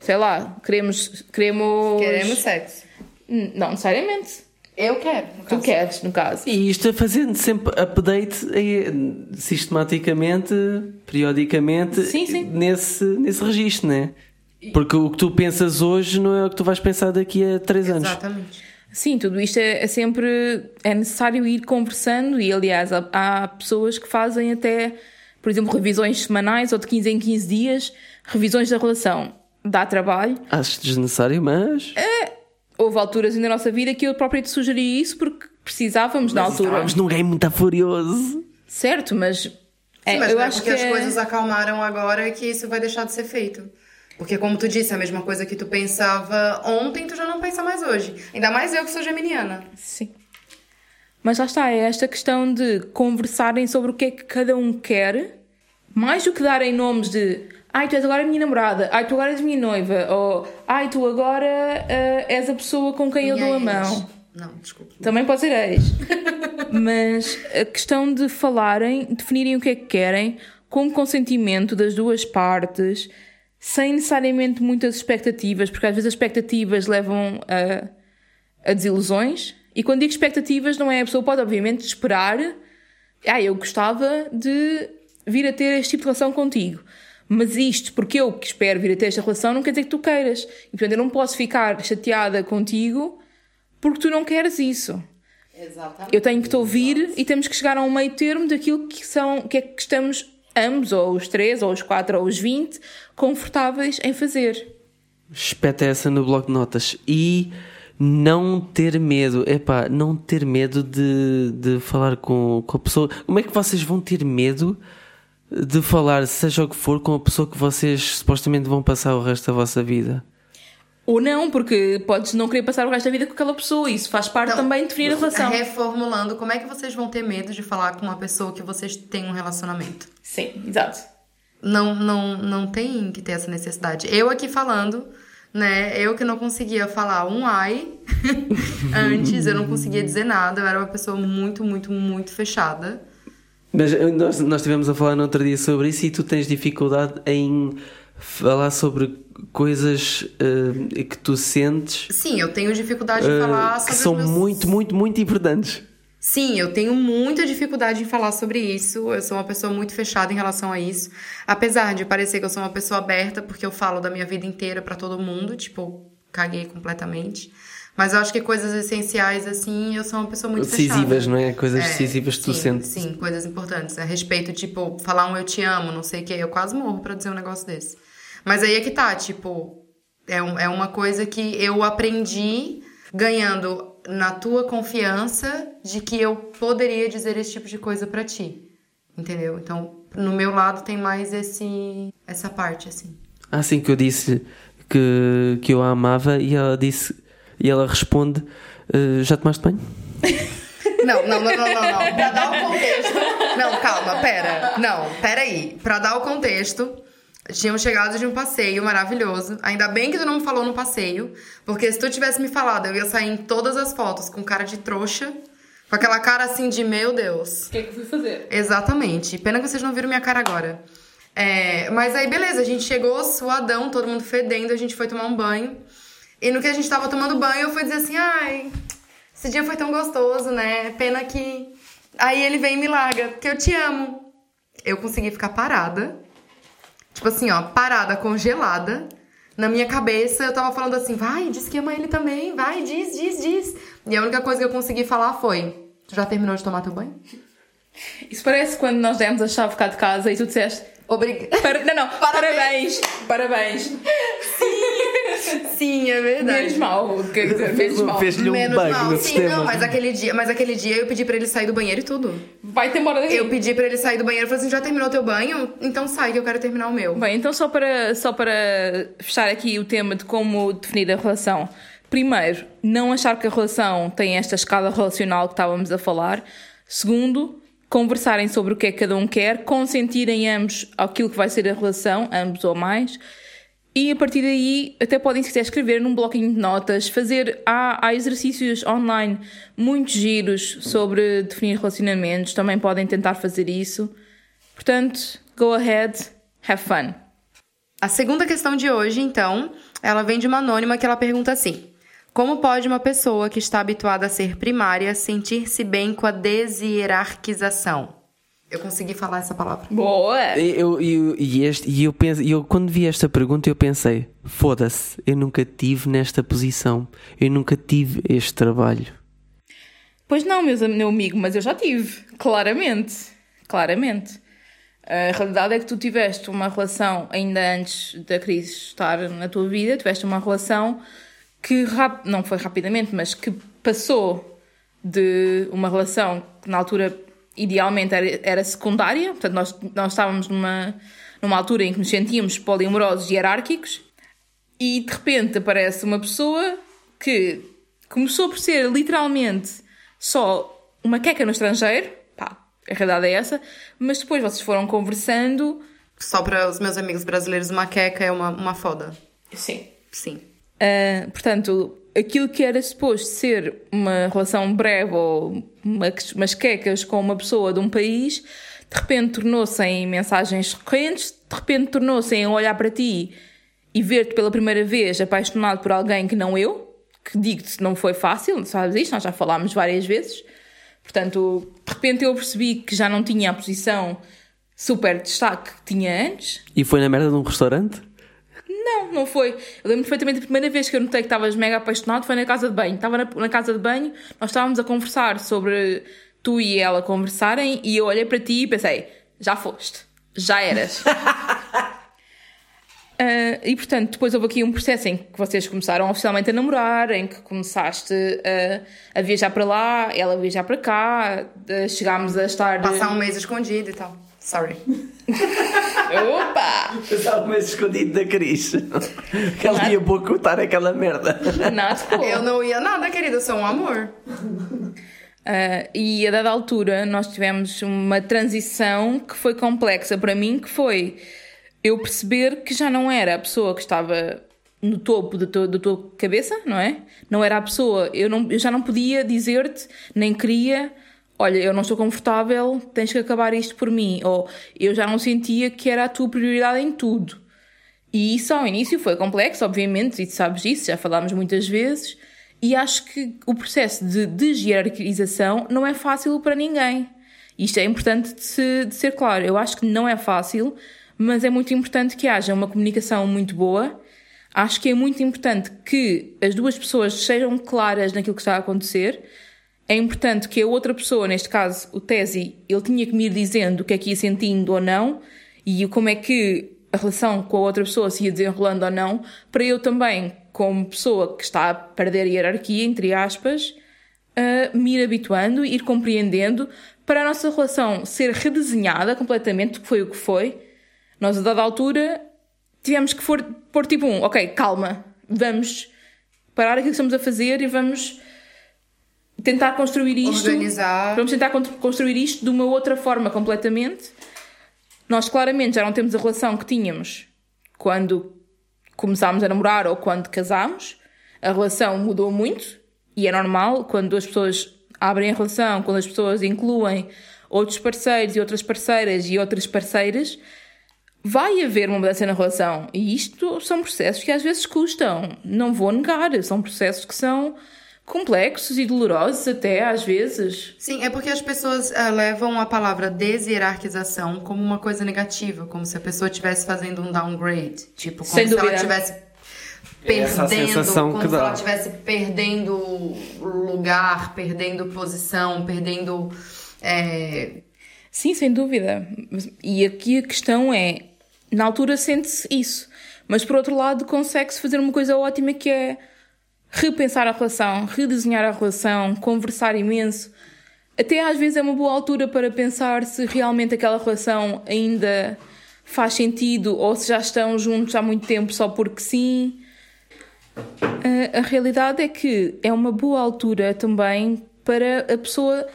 sei lá, queremos. Queremos. Queremos sexo. N- Não necessariamente. Eu quero. no Tu caso. queres, no caso. E isto é fazendo sempre update eh, sistematicamente, periodicamente, Sim, sim. Nesse, nesse registro, né? Porque o que tu pensas hoje não é o que tu vais pensar daqui a três anos. Exatamente. Sim, tudo isto é, é sempre. É necessário ir conversando, e aliás, há, há pessoas que fazem até, por exemplo, revisões semanais ou de 15 em 15 dias, revisões da relação. Dá trabalho. Acho desnecessário, mas. Houve alturas na nossa vida que eu própria te sugeri isso porque precisávamos na altura. Estávamos num game muito furioso. Certo, mas. Sim, é, mas eu não é acho porque que as é- coisas acalmaram agora que isso vai deixar de ser feito. Porque, como tu disse, a mesma coisa que tu pensava ontem, tu já não pensa mais hoje. Ainda mais eu que sou geminiana. Sim. Mas lá está, é esta questão de conversarem sobre o que é que cada um quer, mais do que darem nomes de ai, tu és agora a minha namorada, ai, tu agora és minha noiva, ou ai, tu agora ah, és a pessoa com quem eu E dou a ex? mão. Não, desculpa. Também pode ser ex. <laughs> Mas a questão de falarem, definirem o que é que querem, com consentimento das duas partes, sem necessariamente muitas expectativas, porque às vezes as expectativas levam a, a desilusões. E quando digo expectativas, não é a pessoa pode, obviamente, esperar. Ah, eu gostava de vir a ter este tipo de relação contigo. Mas isto, porque eu que espero vir a ter esta relação, não quer dizer que tu queiras. E portanto, eu não posso ficar chateada contigo porque tu não queres isso. Exatamente. Eu tenho que te ouvir e temos que chegar a um meio termo daquilo que são, que é que estamos ambos, ou os três, ou os quatro, ou os vinte, confortáveis em fazer. Espeta essa no bloco de notas. E não ter medo. Epá, não ter medo de, de falar com, com a pessoa. Como é que vocês vão ter medo de falar, seja o que for, com a pessoa que vocês supostamente vão passar o resto da vossa vida? Ou não, porque podes não querer passar o resto da vida com aquela pessoa. Isso faz parte Não, também de definir a relação. Reformulando, como é que vocês vão ter medo de falar com uma pessoa que vocês têm um relacionamento? Sim, exato. Não, não, não tem que ter essa necessidade. Eu aqui falando, né? Eu que não conseguia falar um ai <laughs> antes, eu não conseguia dizer nada. Eu era uma pessoa muito, muito, muito fechada. Mas eh, nós, nós estivemos a falar no outro dia sobre isso e tu tens dificuldade em falar sobre coisas eh, que tu sentes Sim, eu tenho dificuldade em eh, falar que sobre são os meus... muito, muito, muito importantes. Sim, eu tenho muita dificuldade em falar sobre isso. Eu sou uma pessoa muito fechada em relação a isso. Apesar de parecer que eu sou uma pessoa aberta, porque eu falo da minha vida inteira pra todo mundo, tipo, caguei completamente. Mas eu acho que coisas essenciais, assim, eu sou uma pessoa muito Decisivas, fechada. não é? Coisas É, decisivas que tu sim, sentes. Sim, coisas importantes. A respeito, tipo, falar um eu te amo, não sei o quê. Eu quase morro pra dizer um negócio desse. Mas aí é que tá, tipo, é, um- é uma coisa que eu aprendi ganhando na tua confiança de que eu poderia dizer esse tipo de coisa pra ti. Entendeu? Então, no meu lado tem mais esse essa parte, assim. Assim que eu disse que, que eu a amava e ela disse e ela responde "Eh, já tomaste banho? <laughs> Não, não, não, não, não, não. Pra dar o contexto. Não, calma, pera. Não, pera aí. Pra dar o contexto, tínhamos chegado de um passeio maravilhoso. Ainda bem que tu não me falou no passeio, porque se tu tivesse me falado, eu ia sair em todas as fotos com cara de trouxa, com aquela cara assim de meu Deus. O que que eu fui fazer? Exatamente. Pena que vocês não viram minha cara agora. É, mas aí, beleza, a gente chegou suadão, todo mundo fedendo, a gente foi tomar um banho. E no que a gente tava tomando banho, eu fui dizer assim: ai, esse dia foi tão gostoso, né? Pena que. Aí ele vem e me larga, porque eu te amo. Eu consegui ficar parada, tipo assim, ó, parada, congelada. Na minha cabeça, eu tava falando assim: vai, diz que ama ele também, vai, diz, diz, diz. E a única coisa que eu consegui falar foi: tu já terminou de tomar teu banho? Isso parece quando nós demos a chave cá de casa e tu disseste. Obrigada. <laughs> Para... Não, não, Parabéns. parabéns, parabéns. Sim, é verdade. Menos mal, quer dizer, menos mal. Fez-lhe um Menos bug mal. no Sim, sistema. não, mas aquele dia, mas aquele dia eu pedi pra ele sair do banheiro e tudo. Vai-te embora daqui. Eu pedi pra ele sair do banheiro e falei assim: já terminou teu banho? Então sai que eu quero terminar o meu. Bem, então só para, só para fechar aqui o tema de como definir a relação. Primeiro, não achar que a relação tem esta escala relacional que estávamos a falar. Segundo, conversarem sobre o que é que cada um quer, consentirem ambos aquilo que vai ser a relação, ambos ou mais. E a partir daí, até podem, se quiser, escrever num bloquinho de notas, fazer. Há, há exercícios online muito giros sobre definir relacionamentos, também podem tentar fazer isso. Portanto, go ahead, have fun. A segunda questão de hoje, então, Ela vem de uma anônima que ela pergunta assim: Como pode uma pessoa que está habituada a ser primária sentir-se bem com a deshierarquização? Eu consegui falar essa palavra. Boa! Eu, eu, e, este, e eu, penso, eu quando vi esta pergunta eu pensei, foda-se, eu nunca tive nesta posição, eu nunca tive este trabalho. Pois não, meus, meu amigo, mas eu já tive, claramente, claramente. A realidade é que tu tiveste uma relação, ainda antes da crise estar na tua vida, tiveste uma relação que não foi rapidamente, mas que passou de uma relação que na altura idealmente era, era secundária, portanto nós, nós estávamos numa, numa altura em que nos sentíamos poliamorosos e hierárquicos e de repente aparece uma pessoa que começou por ser literalmente só uma queca no estrangeiro, pá, a realidade é essa, mas depois vocês foram conversando. Só para os meus amigos brasileiros, uma queca é uma, uma foda. Sim. Sim. Uh, portanto, aquilo que era suposto ser uma relação breve ou umas quecas com uma pessoa de um país, de repente tornou-se em mensagens recorrentes, de repente tornou-se em olhar para ti e ver-te pela primeira vez apaixonado por alguém que não eu, que digo-te não foi fácil, sabes isto, nós já falámos várias vezes. Portanto, de repente eu percebi que já não tinha a posição super destaque que tinha antes. E foi na merda de um restaurante? Não, não foi. Eu lembro perfeitamente a primeira vez que eu notei que estavas mega apaixonado foi na casa de banho. Estava na, na, casa de banho, nós estávamos a conversar sobre tu e ela conversarem e eu olhei para ti e pensei, já foste, já eras. uh, <laughs> e portanto, depois houve aqui um processo em que vocês começaram oficialmente a namorar, em que começaste a, a viajar para lá, ela a viajar para cá, chegámos a estar. Passar um mês escondido e tal. Sorry. Opa! Estava mais escondido da Cris. Que ela ia pouco contar aquela merda. Nada. Eu não ia nada, querida, eu sou um amor. Uh, e a dada altura nós tivemos uma transição que foi complexa para mim, que foi eu perceber que já não era a pessoa que estava no topo da tua, da tua cabeça, não é? Não era a pessoa, eu, não, eu já não podia dizer-te, nem queria olha, eu não estou confortável, tens que acabar isto por mim. Ou eu já não sentia que era a tua prioridade em tudo. E isso ao início foi complexo, obviamente, e tu sabes disso, já falámos muitas vezes. E acho que o processo de desierarquização não é fácil para ninguém. Isto é importante de, se, de ser claro. Eu acho que não é fácil, mas é muito importante que haja uma comunicação muito boa. Acho que é muito importante que as duas pessoas sejam claras naquilo que está a acontecer é importante que a outra pessoa, neste caso o Tesi, ele tinha que me ir dizendo o que é que ia sentindo ou não e como é que a relação com a outra pessoa se ia desenrolando ou não, para eu também, como pessoa que está a perder a hierarquia, entre aspas, uh, me ir habituando, ir compreendendo, para a nossa relação ser redesenhada completamente, que foi o que foi. Nós, a dada altura, tivemos que for, pôr tipo um, ok, calma, vamos parar aquilo que estamos a fazer e vamos tentar construir isto. Organizar. Vamos tentar construir isto de uma outra forma completamente. Nós claramente já não temos a relação que tínhamos quando começámos a namorar ou quando casámos. A relação mudou muito e é normal quando as pessoas abrem a relação, quando as pessoas incluem outros parceiros e outras parceiras e outras parceiras, vai haver uma mudança na relação. E isto são processos que às vezes custam. Não vou negar, são processos que são complexos e dolorosos até às vezes. Sim, é porque as pessoas uh, levam a palavra deshierarquização como uma coisa negativa, como se a pessoa estivesse fazendo um downgrade, tipo como Sem se dúvida. ela estivesse perdendo, como que se ela estivesse perdendo lugar, perdendo posição, perdendo é... Sim, sem dúvida. E aqui a questão é, na altura sente-se isso, mas por outro lado consegue-se fazer uma coisa ótima que é repensar a relação, redesenhar a relação, conversar imenso. Até às vezes é uma boa altura para pensar se realmente aquela relação ainda faz sentido ou se já estão juntos há muito tempo só porque sim. A realidade é que é uma boa altura também para a pessoa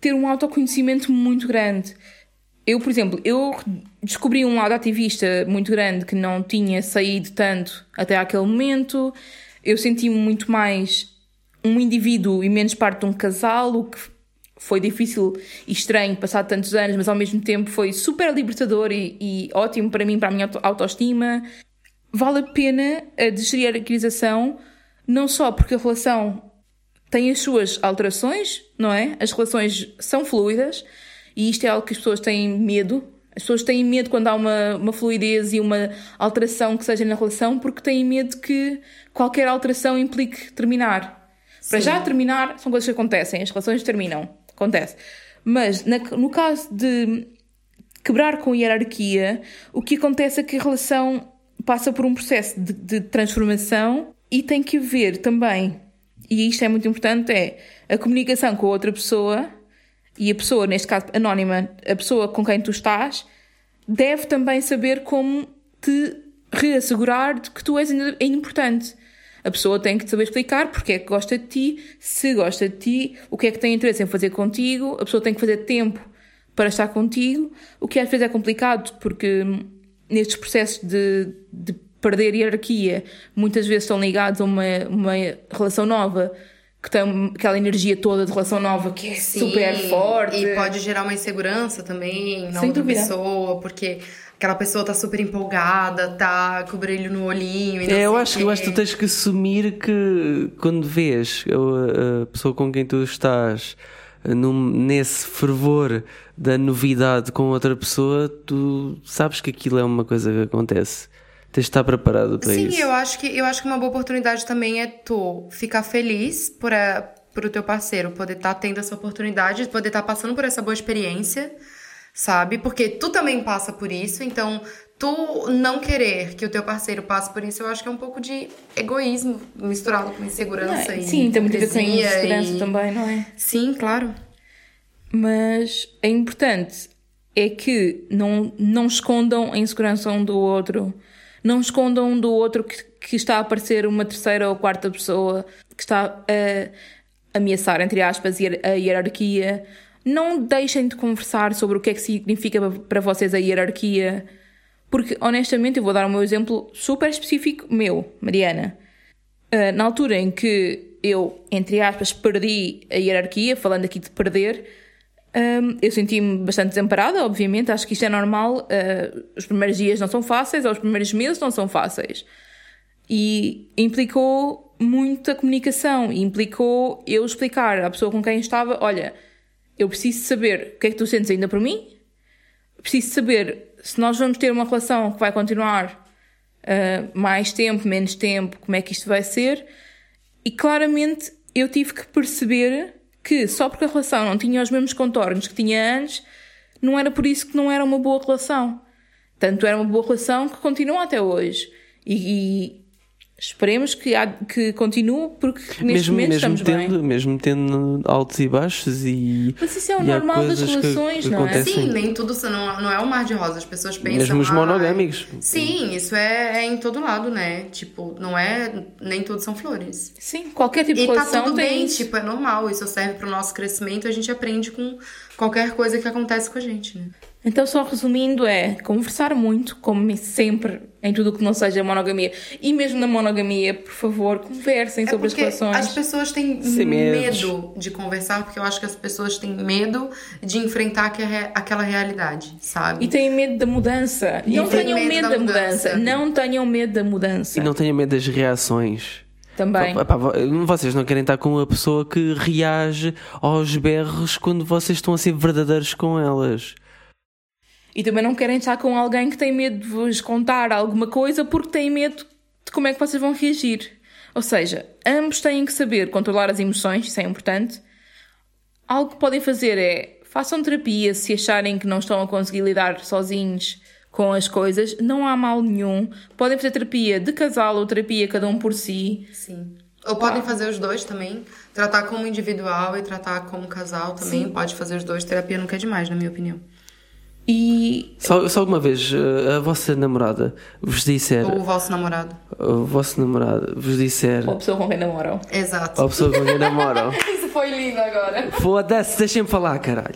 ter um autoconhecimento muito grande. Eu, por exemplo, eu descobri um lado ativista muito grande que não tinha saído tanto até aquele momento eu senti-me muito mais um indivíduo e menos parte de um casal, o que foi difícil e estranho passar tantos anos, mas ao mesmo tempo foi super libertador e, e ótimo para mim, para a minha autoestima. vale a pena a digerir a hierarquização, não só porque a relação tem as suas alterações, não é? As relações são fluidas e isto é algo que as pessoas têm medo. As pessoas têm medo quando há uma, uma fluidez e uma alteração que seja na relação, porque têm medo que qualquer alteração implique terminar. Para já terminar, são coisas que acontecem, as relações terminam, acontece. Mas na- no caso de quebrar com a hierarquia, o que acontece é que a relação passa por um processo de, de transformação e tem que haver também, e isto é muito importante, é a comunicação com a outra pessoa e a pessoa, neste caso anónima, a pessoa com quem tu estás, deve também saber como te reassegurar de que tu és ainda importante. A pessoa tem que saber explicar porque é que gosta de ti, se gosta de ti, o que é que tem interesse em fazer contigo, a pessoa tem que fazer tempo para estar contigo, o que às vezes é complicado porque hum, nestes processos de, de perder hierarquia muitas vezes estão ligados a uma, uma relação nova que tem aquela energia toda de relação nova que é super forte. E pode gerar uma insegurança também na Sem outra dúvida. pessoa, porque aquela pessoa tá super empolgada, tá com o brilho no olhinho. E não É, eu acho, o eu acho que tu tens que assumir que quando vês a, a pessoa com quem tu estás eh, num- nesse fervor da novidade com outra pessoa, tu sabes que aquilo é uma coisa que acontece. Tens de estar preparado para Sim, isso. eu acho que eu acho que uma boa oportunidade também é tu ficar feliz por a, por o teu parceiro poder estar tendo essa oportunidade, poder estar passando por essa boa experiência, sabe? Porque tu também passa por isso, então tu não querer que o teu parceiro passe por isso, eu acho que é um pouco de egoísmo misturado com insegurança Não, e sim, tem muito a ver com a hipocrisia insegurança e- também, não é? Sim, claro. Mas é importante é que não, não escondam a insegurança um do outro. Não escondam um do outro que, que está a aparecer uma terceira ou quarta pessoa que está a ameaçar, entre aspas, a hierarquia. Não deixem de conversar sobre o que é que significa pa- para vocês a hierarquia. Porque, honestamente, eu vou dar o meu exemplo super específico meu, Mariana. Uh, na altura em que eu, entre aspas, perdi a hierarquia, falando aqui de perder, um, eu senti-me bastante desamparada, obviamente. Acho que isto é normal. Uh, os primeiros dias não são fáceis, ou os primeiros meses não são fáceis. E implicou muita comunicação. Implicou eu explicar à pessoa com quem estava: olha, eu preciso saber o que é que tu sentes ainda por mim, preciso saber se nós vamos ter uma relação que vai continuar uh, mais tempo, menos tempo, como é que isto vai ser. E claramente eu tive que perceber que só porque a relação não tinha os mesmos contornos que tinha antes, não era por isso que não era uma boa relação. Tanto era uma boa relação que continua até hoje. E, esperemos que, há, que continue, porque neste mesmo, momento mesmo, estamos tendo, bem. mesmo tendo altos e baixos e. Mas isso é o e normal das coisas que relações, não é? acontecem. Sim, nem tudo não, não é um mar de rosas. As pessoas pensam. Mesmo os "Ah, monogâmicos. Sim, isso é, é em todo lado, né? Tipo, não é. Nem tudo são flores. Sim, qualquer tipo de E tá relação tudo tem bem, isso. tipo, é normal. Isso serve pro nosso crescimento. A gente aprende com qualquer coisa que acontece com a gente, né? Então, só resumindo, é conversar muito, como sempre, em tudo o que não seja monogamia. E mesmo na monogamia, por favor, conversem sobre é as porque relações. as pessoas têm medo de conversar, porque eu acho que as pessoas têm medo de enfrentar aquela- aquela realidade, sabe? E têm medo da mudança. E não têm tenham medo medo da da mudança. mudança. Não tenham medo da mudança. E não tenha medo das reações. Também. Vocês não querem estar com uma pessoa que reage aos berros quando vocês estão a ser verdadeiros com elas. E também não querem estar com alguém que tem medo de vos contar alguma coisa porque tem medo de como é que vocês vão reagir. Ou seja, ambos têm que saber controlar as emoções, isso é importante. Algo que podem fazer é façam terapia se acharem que não estão a conseguir lidar sozinhos com as coisas, não há mal nenhum. Podem fazer terapia de casal ou terapia cada um por si. Sim. Ou podem fazer os dois também. Tratar como individual e tratar como casal também. Pode fazer os dois. Terapia nunca é demais, na minha opinião. E Só, só alguma vez eh, a vossa namorada vos disser, Ou o vosso namorado. o vosso namorado vos disser, ou a pessoa com quem namoram. Exato. ou a pessoa com quem namoram, <laughs> Isso foi lindo agora. foda-se, deixem-me falar, caralho.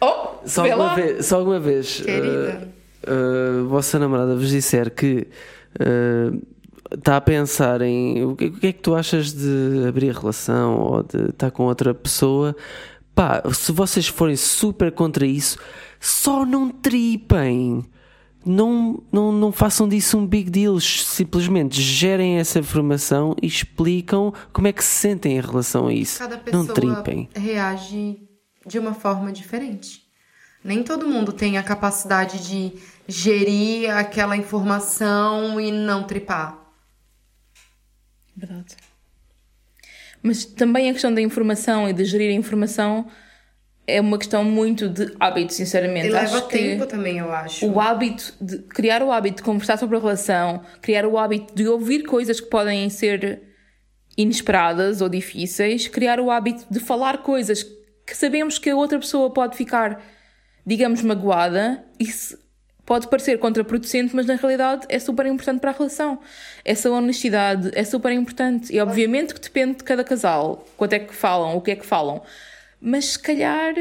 Oh, Só alguma lá. vez, só alguma vez Querida. eh, eh, a vossa namorada vos disser que está a pensar em o que, o que é que tu achas de abrir relação ou de estar com outra pessoa, pá, se vocês forem super contra isso, só não tripem. não, não, não façam disso um big deal, simplesmente gerem essa informação e explicam como é que se sentem em relação a isso. Cada pessoa não tripem. reage de uma forma diferente. Nem todo mundo tem a capacidade de gerir aquela informação e não tripar. Verdade. Mas também a questão da informação e de gerir a informação é uma questão muito de hábito, sinceramente. E leva Acho tempo também, eu acho. O hábito de criar o hábito de conversar sobre a relação, criar o hábito de ouvir coisas que podem ser inesperadas ou difíceis, criar o hábito de falar coisas que sabemos que a outra pessoa pode ficar, digamos, magoada, isso pode parecer contraproducente, mas na realidade é super importante para a relação. Essa honestidade é super importante. E obviamente que depende de cada casal, quanto é que falam, o que é que falam. Mas se calhar.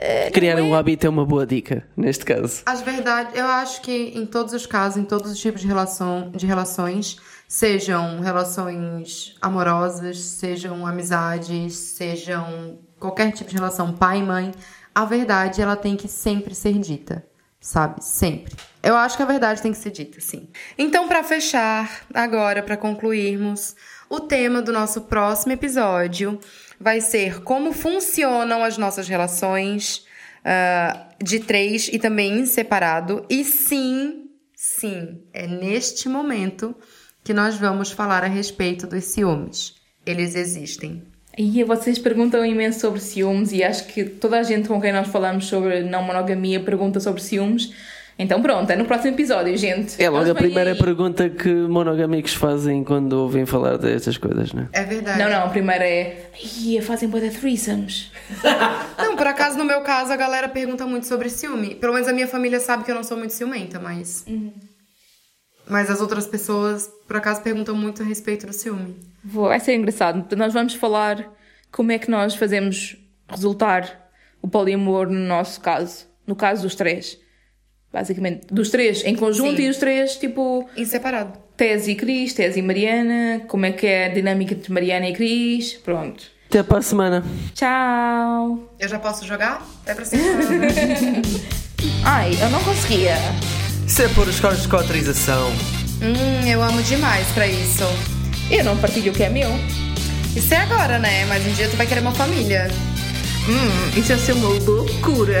eh, Criar não um é- hábito é uma boa dica, neste caso. As verdades, eu acho que em todos os casos, em todos os tipos de, relação, de relações, sejam relações amorosas, sejam amizades, sejam qualquer tipo de relação pai e mãe, a verdade ela tem que sempre ser dita, sabe? Sempre. Eu acho que a verdade tem que ser dita, sim. Então, para fechar, agora para concluirmos, o tema do nosso próximo episódio vai ser como funcionam as nossas relações ah, de três e também em separado. E sim, sim, é neste momento que nós vamos falar a respeito dos ciúmes. Eles existem. E vocês perguntam imenso sobre ciúmes e acho que toda a gente com quem nós falamos sobre não monogamia pergunta sobre ciúmes. Então pronto, é no próximo episódio, gente. É logo a primeira aí. pergunta que monogâmicos fazem quando ouvem falar destas coisas, não é? É verdade. Não, não, a primeira é. Ia, fazem boa threesomes. <laughs> Não, por acaso, no meu caso, a galera pergunta muito sobre ciúme. Pelo menos a minha família sabe que eu não sou muito ciumenta, mas. Mas as outras pessoas, por acaso, perguntam muito a respeito do ciúme. Vou- Vai ser engraçado. Nós vamos falar como é que nós fazemos resultar o poliamor no nosso caso. No caso dos três. Basicamente, dos três em conjunto Sim. e os três, tipo, Em separado. Tese e Cris, Tese e Mariana, como é que é a dinâmica entre Mariana e Cris. Pronto. Até para a semana. Tchau! Eu já posso jogar? É pra ser. Ai, eu não conseguia. Isso é por os cortes de cotrização. hum, eu amo demais pra isso. Eu não partilho o que é meu. Isso é agora, né? Mas um dia tu vai querer uma família. Hum, isso ia ser uma loucura.